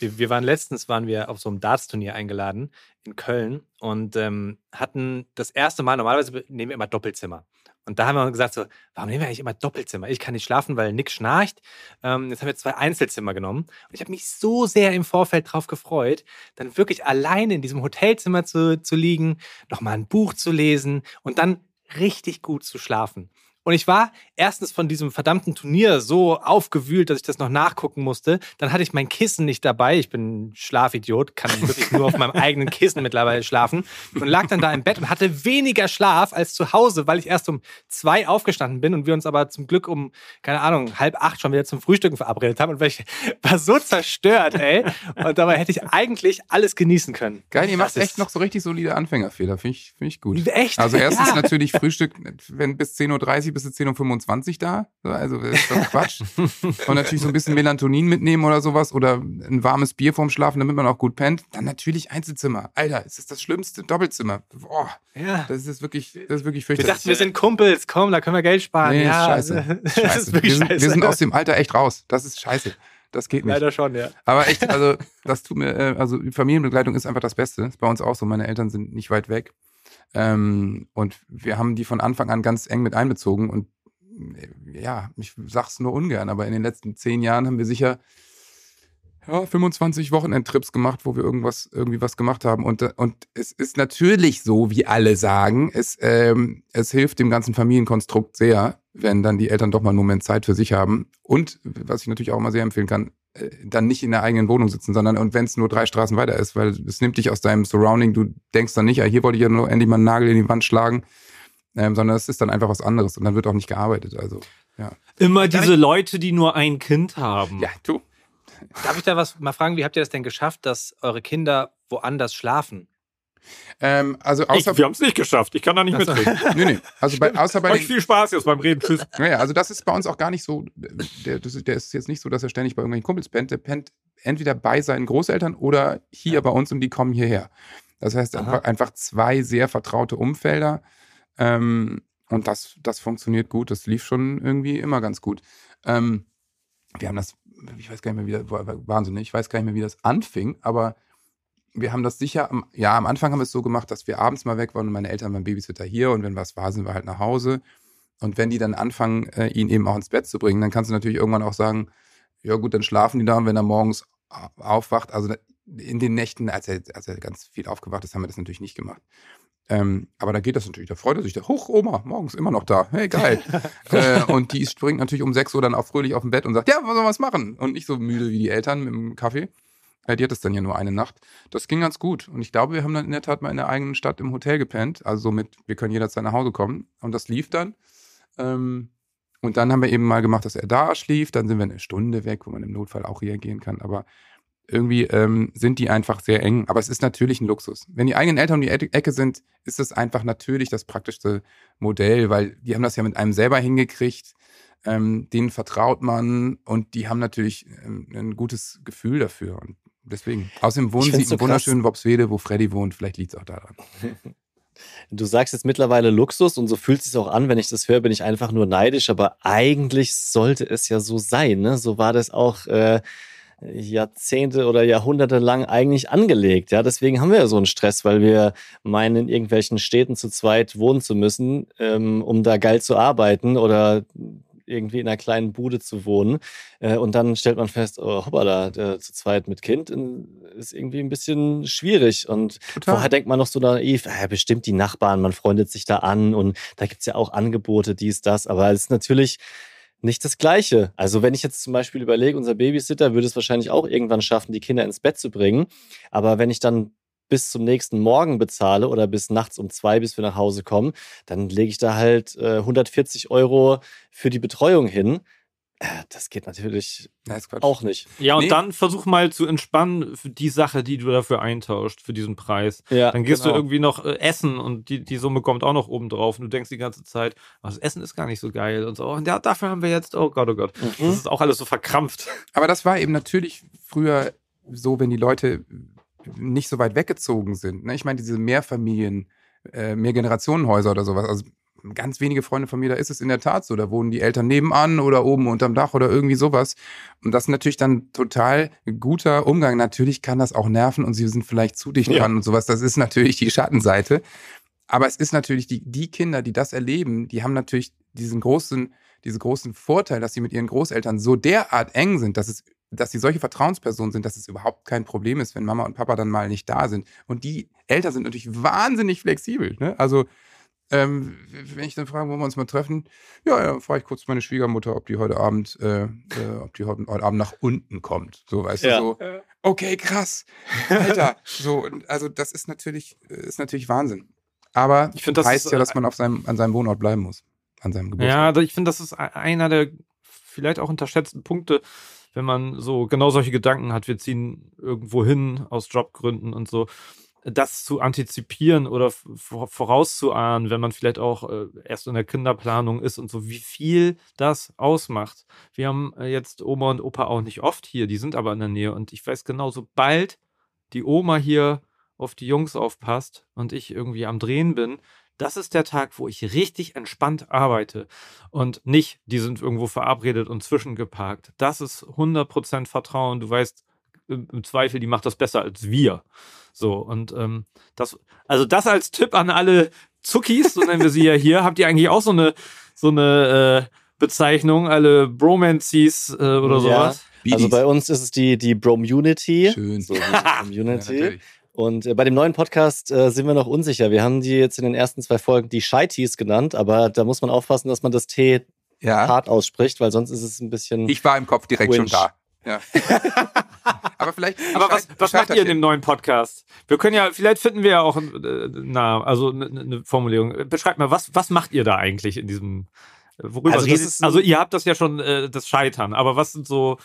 Wir, wir, waren letztens, waren wir auf so einem Darts-Turnier eingeladen in Köln und ähm, hatten das erste Mal, normalerweise nehmen wir immer Doppelzimmer. Und da haben wir gesagt, so, warum nehmen wir eigentlich immer Doppelzimmer? Ich kann nicht schlafen, weil Nick schnarcht. Ähm, jetzt haben wir zwei Einzelzimmer genommen. Und ich habe mich so sehr im Vorfeld drauf gefreut, dann wirklich alleine in diesem Hotelzimmer zu, zu liegen, nochmal ein Buch zu lesen und dann richtig gut zu schlafen. Und ich war erstens von diesem verdammten Turnier so aufgewühlt, dass ich das noch nachgucken musste. Dann hatte ich mein Kissen nicht dabei. Ich bin ein Schlafidiot, kann wirklich nur auf meinem eigenen Kissen mittlerweile schlafen. Und lag dann da im Bett und hatte weniger Schlaf als zu Hause, weil ich erst um zwei aufgestanden bin und wir uns aber zum Glück um, keine Ahnung, halb acht schon wieder zum Frühstücken verabredet haben. Und ich war so zerstört, ey. Und dabei hätte ich eigentlich alles genießen können. Geil, ihr macht echt noch so richtig solide Anfängerfehler. Finde ich, find ich gut. Echt? Also erstens ja. natürlich Frühstück, wenn bis 10.30 Uhr bis 10.25 Uhr da. Also das ist doch Quatsch. und natürlich so ein bisschen Melatonin mitnehmen oder sowas oder ein warmes Bier vorm Schlafen, damit man auch gut pennt. Dann natürlich Einzelzimmer. Alter, es ist das schlimmste Doppelzimmer. Boah, ja. Das ist wirklich, das ist wirklich fürchterlich. Wir dachten, wir sind Kumpels. Komm, da können wir Geld sparen. Nee, ja, scheiße. Das scheiße. ist wirklich wir, sind, scheiße. wir sind aus dem Alter echt raus. Das ist scheiße. Das geht nicht. Leider schon, ja. Aber echt, also das tut mir, äh, also Familienbegleitung ist einfach das Beste. ist bei uns auch so. Meine Eltern sind nicht weit weg. Ähm, und wir haben die von Anfang an ganz eng mit einbezogen und äh, ja, ich sag's nur ungern, aber in den letzten zehn Jahren haben wir sicher ja, 25 Wochenendtrips gemacht, wo wir irgendwas, irgendwie was gemacht haben. Und, und es ist natürlich so, wie alle sagen, es, ähm, es hilft dem ganzen Familienkonstrukt sehr, wenn dann die Eltern doch mal einen Moment Zeit für sich haben. Und, was ich natürlich auch immer sehr empfehlen kann, äh, dann nicht in der eigenen Wohnung sitzen, sondern und wenn es nur drei Straßen weiter ist, weil es nimmt dich aus deinem Surrounding, du denkst dann nicht, ja, hier wollte ich ja nur endlich mal einen Nagel in die Wand schlagen, ähm, sondern es ist dann einfach was anderes und dann wird auch nicht gearbeitet. Also, ja. Immer diese Leute, die nur ein Kind haben. Ja, du. Darf ich da was mal fragen? Wie habt ihr das denn geschafft, dass eure Kinder woanders schlafen? Ähm, also außer, ich, wir haben es nicht geschafft. Ich kann da nicht also, mitreden. nee, nee. Also bei, außer bei Euch viel Spaß jetzt beim Reden. Tschüss. Naja, also das ist bei uns auch gar nicht so. Der, der ist jetzt nicht so, dass er ständig bei irgendwelchen Kumpels pennt. Der pennt entweder bei seinen Großeltern oder hier bei uns und die kommen hierher. Das heißt einfach, einfach, zwei sehr vertraute Umfelder. Ähm, und das, das funktioniert gut. Das lief schon irgendwie immer ganz gut. Ähm, wir haben das, ich weiß gar nicht mehr, wie das, wahnsinnig, ich weiß gar nicht mehr, wie das anfing, aber wir haben das sicher, ja, am Anfang haben wir es so gemacht, dass wir abends mal weg waren und meine Eltern waren Babysitter hier und wenn was war, sind wir halt nach Hause. Und wenn die dann anfangen, äh, ihn eben auch ins Bett zu bringen, dann kannst du natürlich irgendwann auch sagen, ja gut, dann schlafen die da und wenn er morgens aufwacht, also in den Nächten, als er, als er ganz viel aufgewacht ist, haben wir das natürlich nicht gemacht. Ähm, aber da geht das natürlich, da freut er sich, da, hoch, Oma, morgens immer noch da, hey, geil. äh, und die springt natürlich um 6 Uhr dann auch fröhlich auf dem Bett und sagt, ja, was soll was machen? Und nicht so müde wie die Eltern mit dem Kaffee. Äh, die hat es dann ja nur eine Nacht. Das ging ganz gut. Und ich glaube, wir haben dann in der Tat mal in der eigenen Stadt im Hotel gepennt. Also somit, wir können jederzeit nach Hause kommen. Und das lief dann. Ähm, und dann haben wir eben mal gemacht, dass er da schlief. Dann sind wir eine Stunde weg, wo man im Notfall auch reagieren kann. Aber irgendwie ähm, sind die einfach sehr eng. Aber es ist natürlich ein Luxus. Wenn die eigenen Eltern um die Ecke sind, ist es einfach natürlich das praktischste Modell, weil die haben das ja mit einem selber hingekriegt. Ähm, denen vertraut man und die haben natürlich ähm, ein gutes Gefühl dafür. Und deswegen. Außerdem wohnen sie so im wunderschönen Wobswede, wo Freddy wohnt. Vielleicht liegt es auch daran. Du sagst jetzt mittlerweile Luxus und so fühlt es sich auch an, wenn ich das höre, bin ich einfach nur neidisch, aber eigentlich sollte es ja so sein. Ne? So war das auch äh, Jahrzehnte oder Jahrhunderte lang eigentlich angelegt. Ja, deswegen haben wir ja so einen Stress, weil wir meinen, in irgendwelchen Städten zu zweit wohnen zu müssen, ähm, um da geil zu arbeiten oder irgendwie in einer kleinen Bude zu wohnen. Äh, und dann stellt man fest, oh, hoppala, äh, zu zweit mit Kind ist irgendwie ein bisschen schwierig. Und Total. vorher denkt man noch so naiv, äh, bestimmt die Nachbarn, man freundet sich da an und da gibt's ja auch Angebote, dies, das. Aber es ist natürlich nicht das Gleiche. Also wenn ich jetzt zum Beispiel überlege, unser Babysitter würde es wahrscheinlich auch irgendwann schaffen, die Kinder ins Bett zu bringen. Aber wenn ich dann bis zum nächsten Morgen bezahle oder bis nachts um zwei, bis wir nach Hause kommen, dann lege ich da halt äh, 140 Euro für die Betreuung hin. Äh, das geht natürlich auch nicht. Ja, und nee. dann versuch mal zu entspannen für die Sache, die du dafür eintauscht, für diesen Preis. Ja, dann gehst genau. du irgendwie noch äh, essen und die, die Summe kommt auch noch oben drauf und du denkst die ganze Zeit, das Essen ist gar nicht so geil und so. Und ja, dafür haben wir jetzt, oh Gott, oh Gott. Mhm. Das ist auch alles so verkrampft. Aber das war eben natürlich früher so, wenn die Leute nicht so weit weggezogen sind. Ne? Ich meine, diese Mehrfamilien, äh, Mehrgenerationenhäuser oder sowas. Also ganz wenige Freunde von mir, da ist es in der Tat so. Da wohnen die Eltern nebenan oder oben unterm Dach oder irgendwie sowas. Und das ist natürlich dann total guter Umgang. Natürlich kann das auch nerven und sie sind vielleicht zu dicht dran ja. und sowas. Das ist natürlich die Schattenseite. Aber es ist natürlich die, die Kinder, die das erleben, die haben natürlich diesen großen, diesen großen Vorteil, dass sie mit ihren Großeltern so derart eng sind, dass es dass sie solche Vertrauenspersonen sind, dass es überhaupt kein Problem ist, wenn Mama und Papa dann mal nicht da sind. Und die Eltern sind natürlich wahnsinnig flexibel. Ne? Also, ähm, wenn ich dann frage, wo wir uns mal treffen, ja, ja, frage ich kurz meine Schwiegermutter, ob die heute Abend, äh, äh, ob die heute, heute, Abend nach unten kommt. So, weißt ja. du, so, okay, krass, Alter. so, also das ist natürlich, ist natürlich Wahnsinn. Aber ich finde, das heißt ist, ja, dass man auf seinem, an seinem Wohnort bleiben muss, an seinem Geburtstag. Ja, ich finde, das ist einer der vielleicht auch unterschätzten Punkte wenn man so genau solche Gedanken hat, wir ziehen irgendwo hin aus Jobgründen und so, das zu antizipieren oder vorauszuahnen, wenn man vielleicht auch äh, erst in der Kinderplanung ist und so, wie viel das ausmacht. Wir haben äh, jetzt Oma und Opa auch nicht oft hier, die sind aber in der Nähe und ich weiß genau, sobald die Oma hier auf die Jungs aufpasst und ich irgendwie am Drehen bin, das ist der Tag, wo ich richtig entspannt arbeite und nicht, die sind irgendwo verabredet und zwischengeparkt. Das ist 100% Vertrauen. Du weißt im Zweifel, die macht das besser als wir. So, und ähm, das, also das als Tipp an alle Zuckis, so nennen wir sie ja hier. Habt ihr eigentlich auch so eine, so eine äh, Bezeichnung, alle Bromancies äh, oder sowas? Ja, also bei uns ist es die, die Bromunity. Schön. So, Bromunity. ja, und äh, bei dem neuen Podcast äh, sind wir noch unsicher. Wir haben die jetzt in den ersten zwei Folgen die Shy-Tees genannt, aber da muss man aufpassen, dass man das T ja. hart ausspricht, weil sonst ist es ein bisschen. Ich war im Kopf direkt winch. schon da. Ja. aber vielleicht. Aber was, was macht ihr in dem neuen Podcast? Wir können ja, vielleicht finden wir ja auch äh, na, also eine ne Formulierung. Beschreibt mal, was, was macht ihr da eigentlich in diesem? Worüber also, redet? also ihr habt das ja schon, äh, das Scheitern, aber was sind so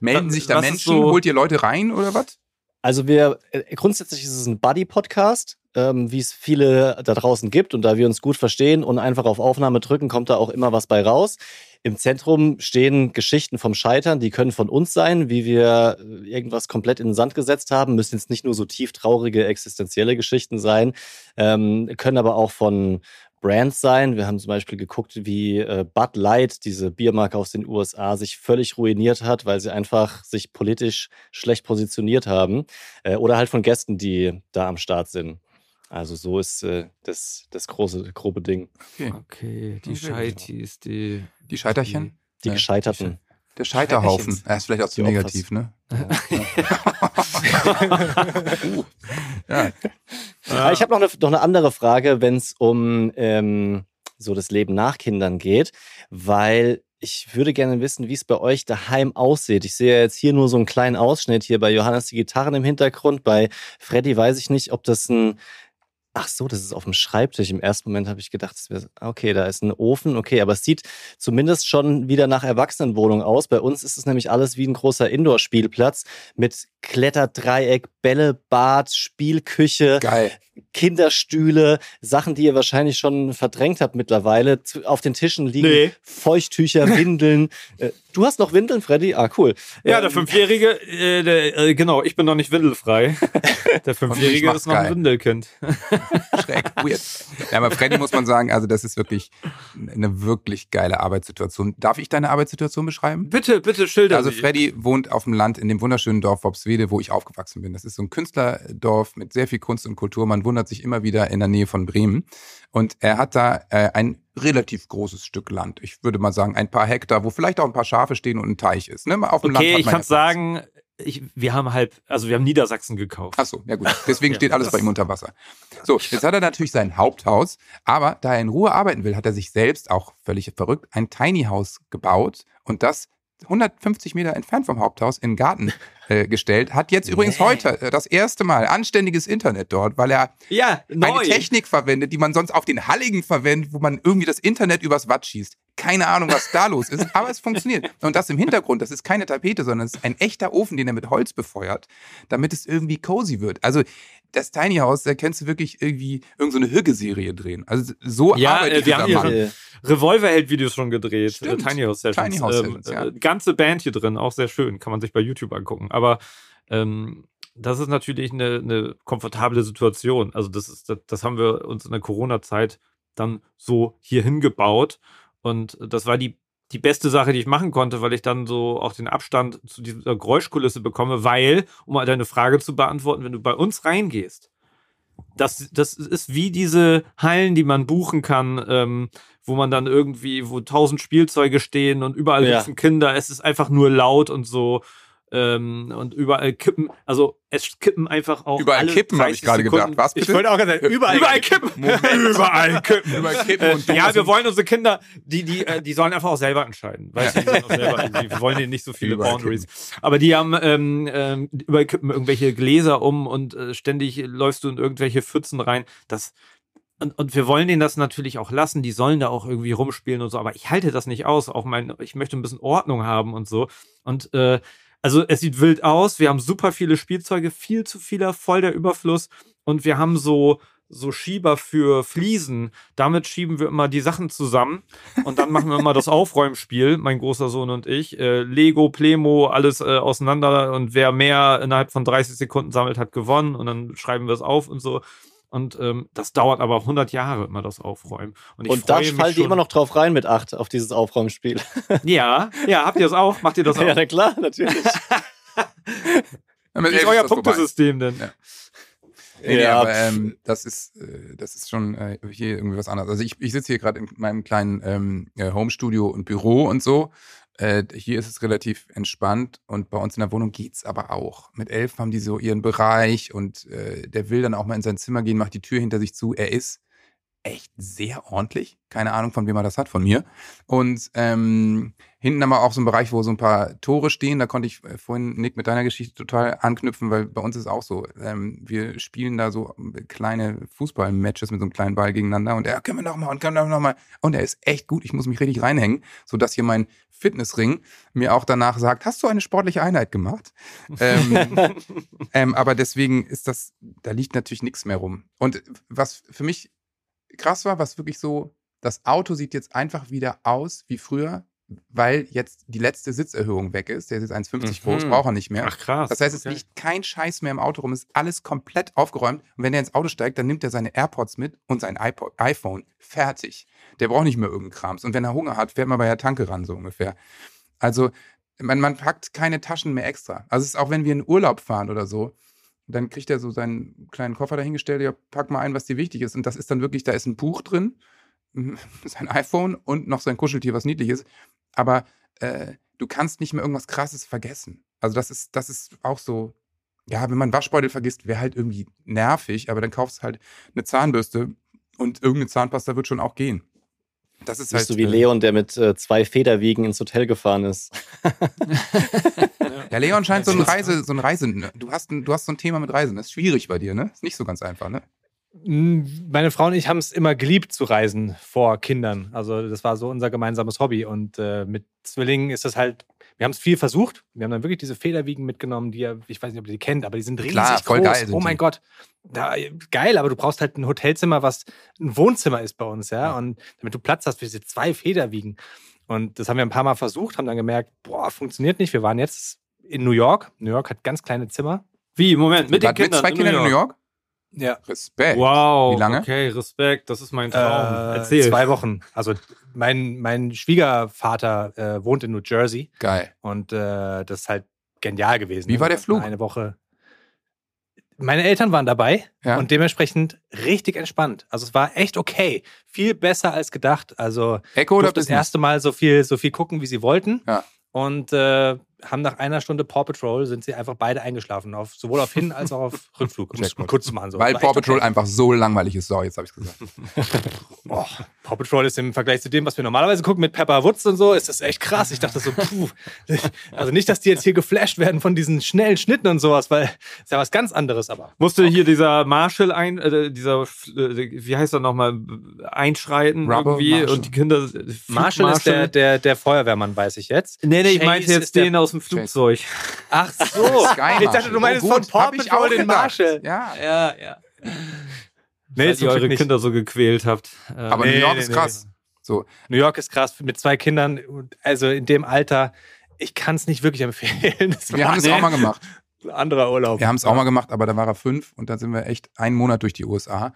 Melden sich da Menschen? So Holt ihr Leute rein oder was? Also wir, äh, grundsätzlich ist es ein Buddy-Podcast, ähm, wie es viele da draußen gibt. Und da wir uns gut verstehen und einfach auf Aufnahme drücken, kommt da auch immer was bei raus. Im Zentrum stehen Geschichten vom Scheitern, die können von uns sein, wie wir äh, irgendwas komplett in den Sand gesetzt haben, müssen jetzt nicht nur so tief traurige existenzielle Geschichten sein, ähm, können aber auch von Brands sein. Wir haben zum Beispiel geguckt, wie äh, Bud Light, diese Biermarke aus den USA, sich völlig ruiniert hat, weil sie einfach sich politisch schlecht positioniert haben. Äh, oder halt von Gästen, die da am Start sind. Also so ist äh, das, das große, grobe Ding. Okay, okay die Scheitis, die... Die Scheiterchen? Die, die Gescheiterten. Der Scheiterhaufen. Er ist vielleicht auch zu negativ, ne? Ja. uh. ja. ja. Ich habe noch eine, noch eine andere Frage, wenn es um ähm, so das Leben nach Kindern geht, weil ich würde gerne wissen, wie es bei euch daheim aussieht. Ich sehe jetzt hier nur so einen kleinen Ausschnitt hier bei Johannes die Gitarren im Hintergrund. Bei Freddy weiß ich nicht, ob das ein Ach so, das ist auf dem Schreibtisch. Im ersten Moment habe ich gedacht, okay, da ist ein Ofen, okay, aber es sieht zumindest schon wieder nach Erwachsenenwohnung aus. Bei uns ist es nämlich alles wie ein großer Indoor-Spielplatz mit Kletterdreieck, Bällebad, Spielküche, Geil. Kinderstühle, Sachen, die ihr wahrscheinlich schon verdrängt habt mittlerweile. Auf den Tischen liegen nee. Feuchttücher, Windeln. Äh, du hast noch Windeln, Freddy? Ah, cool. Ja, der ähm, Fünfjährige, äh, der, äh, genau, ich bin noch nicht windelfrei. Der Fünfjährige ist noch ein Windelkind. Schräg, weird. Ja, aber Freddy muss man sagen, also das ist wirklich eine wirklich geile Arbeitssituation. Darf ich deine Arbeitssituation beschreiben? Bitte, bitte schilder Also Freddy wohnt auf dem Land in dem wunderschönen Dorf Worpswede, wo ich aufgewachsen bin. Das ist so ein Künstlerdorf mit sehr viel Kunst und Kultur. Man wundert sich immer wieder in der Nähe von Bremen. Und er hat da äh, ein relativ großes Stück Land. Ich würde mal sagen, ein paar Hektar, wo vielleicht auch ein paar Schafe stehen und ein Teich ist. Ne? Auf dem okay, Land ich kann sagen, ich, wir haben halb, also wir haben Niedersachsen gekauft. Ach so, ja gut. Deswegen ja, steht alles bei ihm unter Wasser. So, jetzt hat er natürlich sein Haupthaus, aber da er in Ruhe arbeiten will, hat er sich selbst, auch völlig verrückt, ein Tiny House gebaut und das 150 Meter entfernt vom Haupthaus in den Garten äh, gestellt. Hat jetzt übrigens yeah. heute äh, das erste Mal anständiges Internet dort, weil er ja, eine Technik verwendet, die man sonst auf den Halligen verwendet, wo man irgendwie das Internet übers Watt schießt. Keine Ahnung, was da los ist, aber es funktioniert. Und das im Hintergrund, das ist keine Tapete, sondern es ist ein echter Ofen, den er mit Holz befeuert, damit es irgendwie cozy wird. Also das Tiny House, da kannst du wirklich irgendwie irgendeine so Hügge-Serie drehen. Also so ja, arbeitet äh, wir haben hier Revolverheld-Videos schon gedreht. Stimmt. Tiny House Sessions. Tiny House Sessions ähm, ja. Ganze Band hier drin, auch sehr schön. Kann man sich bei YouTube angucken. Aber ähm, das ist natürlich eine, eine komfortable Situation. Also das ist, das, das haben wir uns in der Corona-Zeit dann so hier hingebaut. Und das war die, die beste Sache, die ich machen konnte, weil ich dann so auch den Abstand zu dieser Geräuschkulisse bekomme, weil, um mal deine Frage zu beantworten, wenn du bei uns reingehst, das, das ist wie diese Hallen, die man buchen kann, ähm, wo man dann irgendwie, wo tausend Spielzeuge stehen und überall ja. sitzen Kinder. Es ist einfach nur laut und so ähm, und überall kippen, also es kippen einfach auch. Überall kippen, habe ich gerade gedacht. Was bitte? Ich wollte auch gerade sagen, überall, überall kippen. überall kippen. überall kippen und ja, wir wollen unsere Kinder, die, die, äh, die sollen einfach auch selber entscheiden. Weißt du, die, selber, die wollen denen nicht so viele überall Boundaries. Kippen. Aber die haben ähm, ähm, überall kippen irgendwelche Gläser um und äh, ständig läufst du in irgendwelche Pfützen rein. Das, und, und wir wollen denen das natürlich auch lassen, die sollen da auch irgendwie rumspielen und so, aber ich halte das nicht aus. Auch mein, ich möchte ein bisschen Ordnung haben und so. Und äh, also es sieht wild aus. Wir haben super viele Spielzeuge, viel zu vieler, voll der Überfluss. Und wir haben so, so Schieber für Fliesen. Damit schieben wir immer die Sachen zusammen. Und dann machen wir immer das Aufräumspiel, mein großer Sohn und ich. Äh, Lego, Plemo, alles äh, auseinander. Und wer mehr innerhalb von 30 Sekunden sammelt, hat gewonnen. Und dann schreiben wir es auf und so. Und ähm, das dauert aber 100 Jahre immer, das Aufräumen. Und, und da fallen die immer noch drauf rein mit 8 auf dieses Aufräumspiel. Ja, ja, habt ihr das auch? Macht ihr das auch? Ja, na klar, natürlich. Wie ist euer Punktesystem denn? Ja. Nee, ja, aber ähm, das ist äh, das ist schon äh, hier irgendwie was anderes. Also ich, ich sitze hier gerade in meinem kleinen ähm, Homestudio und Büro und so äh, hier ist es relativ entspannt und bei uns in der Wohnung geht's aber auch. Mit elf haben die so ihren Bereich und äh, der will dann auch mal in sein Zimmer gehen, macht die Tür hinter sich zu. Er ist echt sehr ordentlich. Keine Ahnung, von wem er das hat, von mir. Und ähm, Hinten aber auch so ein Bereich, wo so ein paar Tore stehen. Da konnte ich äh, vorhin, Nick, mit deiner Geschichte total anknüpfen, weil bei uns ist auch so. Ähm, wir spielen da so kleine Fußballmatches mit so einem kleinen Ball gegeneinander und er, können wir nochmal und können wir nochmal. Und er ist echt gut. Ich muss mich richtig reinhängen, sodass hier mein Fitnessring mir auch danach sagt, hast du eine sportliche Einheit gemacht? ähm, ähm, aber deswegen ist das, da liegt natürlich nichts mehr rum. Und was für mich krass war, was wirklich so, das Auto sieht jetzt einfach wieder aus wie früher weil jetzt die letzte Sitzerhöhung weg ist. Der ist jetzt 1,50 mhm. groß, braucht er nicht mehr. Ach krass. Das heißt, es okay. liegt kein Scheiß mehr im Auto rum, ist alles komplett aufgeräumt. Und wenn er ins Auto steigt, dann nimmt er seine AirPods mit und sein iPod, iPhone. Fertig. Der braucht nicht mehr irgendeinen Krams. Und wenn er Hunger hat, fährt man bei der Tanke ran, so ungefähr. Also, man, man packt keine Taschen mehr extra. Also, es ist auch wenn wir in Urlaub fahren oder so, dann kriegt er so seinen kleinen Koffer dahingestellt, ja, pack mal ein, was dir wichtig ist. Und das ist dann wirklich, da ist ein Buch drin, sein iPhone und noch sein Kuscheltier, was niedlich ist aber äh, du kannst nicht mehr irgendwas Krasses vergessen. Also das ist, das ist auch so, ja, wenn man Waschbeutel vergisst, wäre halt irgendwie nervig, aber dann kaufst du halt eine Zahnbürste und irgendeine Zahnpasta wird schon auch gehen. Das ist Bist halt. du wie äh, Leon, der mit äh, zwei Federwiegen ins Hotel gefahren ist. ja, Leon scheint so ein Reise, so ein Reisen. Du hast, ein, du hast so ein Thema mit Reisen. Das ist schwierig bei dir, ne? Ist nicht so ganz einfach, ne? Meine Frau und ich haben es immer geliebt zu reisen vor Kindern. Also das war so unser gemeinsames Hobby. Und äh, mit Zwillingen ist das halt, wir haben es viel versucht. Wir haben dann wirklich diese Federwiegen mitgenommen, die ihr, ich weiß nicht, ob ihr die kennt, aber die sind riesig Klar, voll groß. Geil oh mein die. Gott. Ja, geil, aber du brauchst halt ein Hotelzimmer, was ein Wohnzimmer ist bei uns, ja. ja. Und damit du Platz hast für diese zwei Federwiegen. Und das haben wir ein paar Mal versucht, haben dann gemerkt, boah, funktioniert nicht. Wir waren jetzt in New York. New York hat ganz kleine Zimmer. Wie? Moment, mit den Kindern? Mit zwei Kindern in New York? Ja. Respekt. Wow. Wie lange? Okay, Respekt. Das ist mein Traum. Äh, Erzähl. Zwei Wochen. Also mein, mein Schwiegervater äh, wohnt in New Jersey. Geil. Und äh, das ist halt genial gewesen. Wie war der Flug? Eine Woche. Meine Eltern waren dabei ja. und dementsprechend richtig entspannt. Also es war echt okay. Viel besser als gedacht. Also Echo oder das erste Mal so viel, so viel gucken, wie sie wollten. Ja. Und äh, haben nach einer Stunde Paw Patrol sind sie einfach beide eingeschlafen, auf, sowohl auf Hin- als auch auf Rückflug, um es kurz zu machen. So. Weil Paw Patrol okay. einfach so langweilig ist. So, jetzt habe ich gesagt. Boah, Paw Patrol ist im Vergleich zu dem, was wir normalerweise gucken mit Pepper Woods und so, ist das echt krass. Ich dachte so, puh, also nicht, dass die jetzt hier geflasht werden von diesen schnellen Schnitten und sowas, weil ist ja was ganz anderes, aber. Musste okay. hier dieser Marshall ein, äh, dieser, äh, wie heißt er nochmal, einschreiten Rubber irgendwie Marshall. und die Kinder. Marshall, Marshall ist der, der, der Feuerwehrmann, weiß ich jetzt. Nee, nee, ich meinte jetzt den aus dem Flugzeug. Ach so. ich dachte, du meinst oh, von Paw Patrol den Marshall. Ja, ja, ja. Nee, Weil ihr eure nicht. Kinder so gequält habt. Aber nee, New York nee, ist krass. So. New York ist krass mit zwei Kindern. Also in dem Alter, ich kann es nicht wirklich empfehlen. Wir haben es auch mal gemacht. Anderer Urlaub. Wir haben es auch mal gemacht, aber da war er fünf und dann sind wir echt einen Monat durch die USA.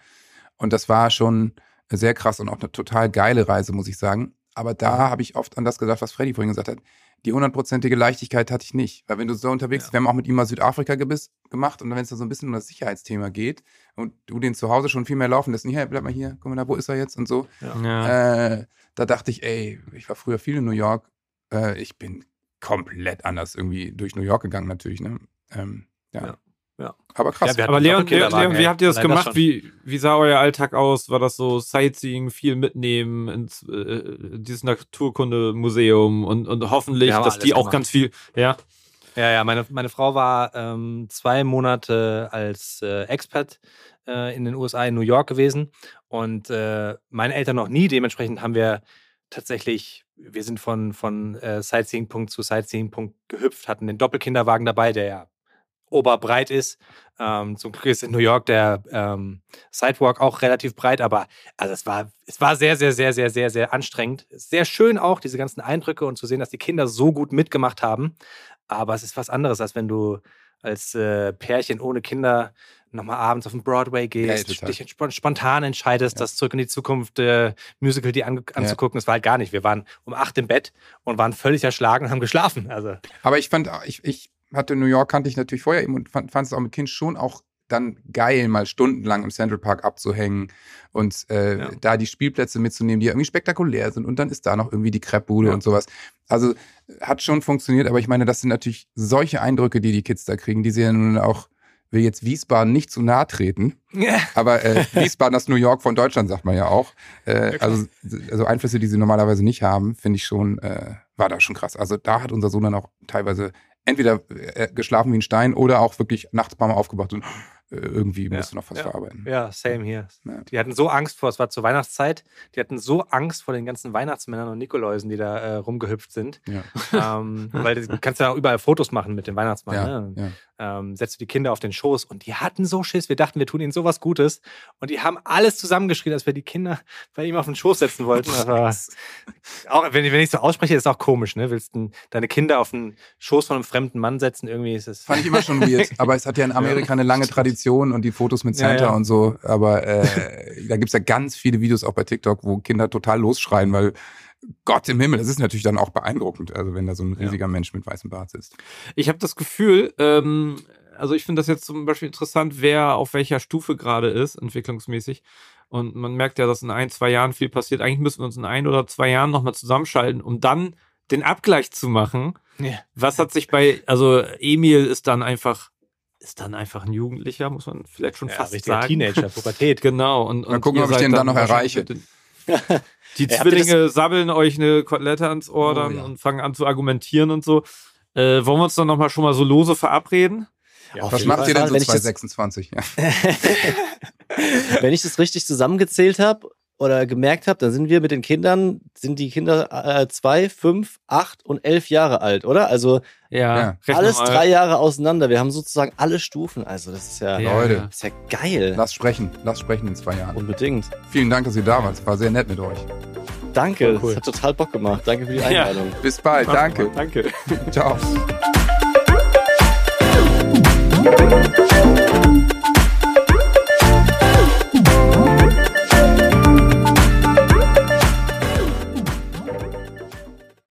Und das war schon sehr krass und auch eine total geile Reise, muss ich sagen. Aber da habe ich oft an das gedacht, was Freddy vorhin gesagt hat die hundertprozentige Leichtigkeit hatte ich nicht. Weil wenn du so unterwegs bist, ja. wir haben auch mit ihm mal Südafrika gemacht und wenn es da so ein bisschen um das Sicherheitsthema geht und du den zu Hause schon viel mehr laufen lässt, hey, bleib mal hier, guck mal da, wo ist er jetzt und so. Ja. Äh, da dachte ich, ey, ich war früher viel in New York, äh, ich bin komplett anders irgendwie durch New York gegangen natürlich. Ne? Ähm, ja. ja. Ja. Aber krass. Ja, aber Leon, Leon, Leon, wie habt ihr das Nein, gemacht? Das wie, wie sah euer Alltag aus? War das so Sightseeing, viel mitnehmen ins äh, dieses Naturkundemuseum und, und hoffentlich, dass die auch ganz viel, ja. Ja, ja, meine, meine Frau war ähm, zwei Monate als äh, Expat äh, in den USA, in New York gewesen und äh, meine Eltern noch nie. Dementsprechend haben wir tatsächlich, wir sind von, von äh, Sightseeing-Punkt zu Sightseeing-Punkt gehüpft, hatten den Doppelkinderwagen dabei, der ja oberbreit ist. Ähm, zum Glück ist in New York der ähm, Sidewalk auch relativ breit, aber also es war, es war sehr, sehr, sehr, sehr, sehr, sehr anstrengend. Sehr schön auch, diese ganzen Eindrücke und zu sehen, dass die Kinder so gut mitgemacht haben. Aber es ist was anderes, als wenn du als äh, Pärchen ohne Kinder nochmal abends auf den Broadway gehst, ja, dich spontan entscheidest, ja. das Zurück in die Zukunft äh, Musical die an, anzugucken. Ja. Das war halt gar nicht. Wir waren um acht im Bett und waren völlig erschlagen und haben geschlafen. Also. Aber ich fand, ich, ich hatte New York, kannte ich natürlich vorher eben und fand, fand es auch mit Kind schon auch dann geil, mal stundenlang im Central Park abzuhängen und äh, ja. da die Spielplätze mitzunehmen, die irgendwie spektakulär sind. Und dann ist da noch irgendwie die Crepe-Bude ja. und sowas. Also hat schon funktioniert, aber ich meine, das sind natürlich solche Eindrücke, die die Kids da kriegen, die sie ja nun auch will jetzt Wiesbaden nicht zu nahe treten, aber äh, Wiesbaden das New York von Deutschland, sagt man ja auch. Äh, also, also Einflüsse, die sie normalerweise nicht haben, finde ich schon, äh, war da schon krass. Also da hat unser Sohn dann auch teilweise entweder äh, geschlafen wie ein Stein oder auch wirklich nachts paar Mal aufgewacht und irgendwie ja. musst du noch was ja. verarbeiten. Ja, same hier. Ja. Die hatten so Angst vor, es war zur Weihnachtszeit, die hatten so Angst vor den ganzen Weihnachtsmännern und Nikoläusen, die da äh, rumgehüpft sind. Ähm, weil du kannst ja auch überall Fotos machen mit dem Weihnachtsmann. Ne? Ähm, setzt du die Kinder auf den Schoß und die hatten so Schiss, wir dachten, wir tun ihnen sowas Gutes und die haben alles zusammengeschrien, als wir die Kinder bei ihm auf den Schoß setzen wollten. Aber auch, wenn, wenn ich so ausspreche, ist es auch komisch, ne? Willst du deine Kinder auf den Schoß von einem fremden Mann setzen? Irgendwie ist es. Fand ich immer schon weird, aber es hat ja in Amerika eine lange Tradition Tradition und die Fotos mit Santa ja, ja. und so. Aber äh, da gibt's ja ganz viele Videos auch bei TikTok, wo Kinder total losschreien, weil Gott im Himmel, das ist natürlich dann auch beeindruckend, also wenn da so ein riesiger ja. Mensch mit weißem Bart sitzt. Ich habe das Gefühl, ähm, also ich finde das jetzt zum Beispiel interessant, wer auf welcher Stufe gerade ist, entwicklungsmäßig. Und man merkt ja, dass in ein, zwei Jahren viel passiert. Eigentlich müssen wir uns in ein oder zwei Jahren nochmal zusammenschalten, um dann den Abgleich zu machen. Ja. Was hat sich bei, also Emil ist dann einfach ist dann einfach ein Jugendlicher, muss man vielleicht schon ja, fast sagen. Teenager, Pubertät. Genau. Und, Mal gucken, ob ich den dann noch erreiche. Die Zwillinge sabbeln euch eine Kotelette ans Ohr oh, dann ja. und fangen an zu argumentieren und so. Äh, wollen wir uns dann nochmal schon mal so lose verabreden? Ja, Was macht ihr denn so 2026? Ja. Wenn ich das richtig zusammengezählt habe oder gemerkt habe, dann sind wir mit den Kindern, sind die Kinder äh, zwei, fünf, acht und elf Jahre alt, oder? Also ja, ja. alles drei Jahre auseinander. Wir haben sozusagen alle Stufen. Also das ist ja, ja. Leute, ist ja geil. Lass sprechen, lass sprechen in zwei Jahren. Unbedingt. Vielen Dank, dass ihr da wart. War sehr nett mit euch. Danke, cool. es hat total Bock gemacht. Danke für die Einladung. Ja. Bis bald, danke. Danke. Ciao.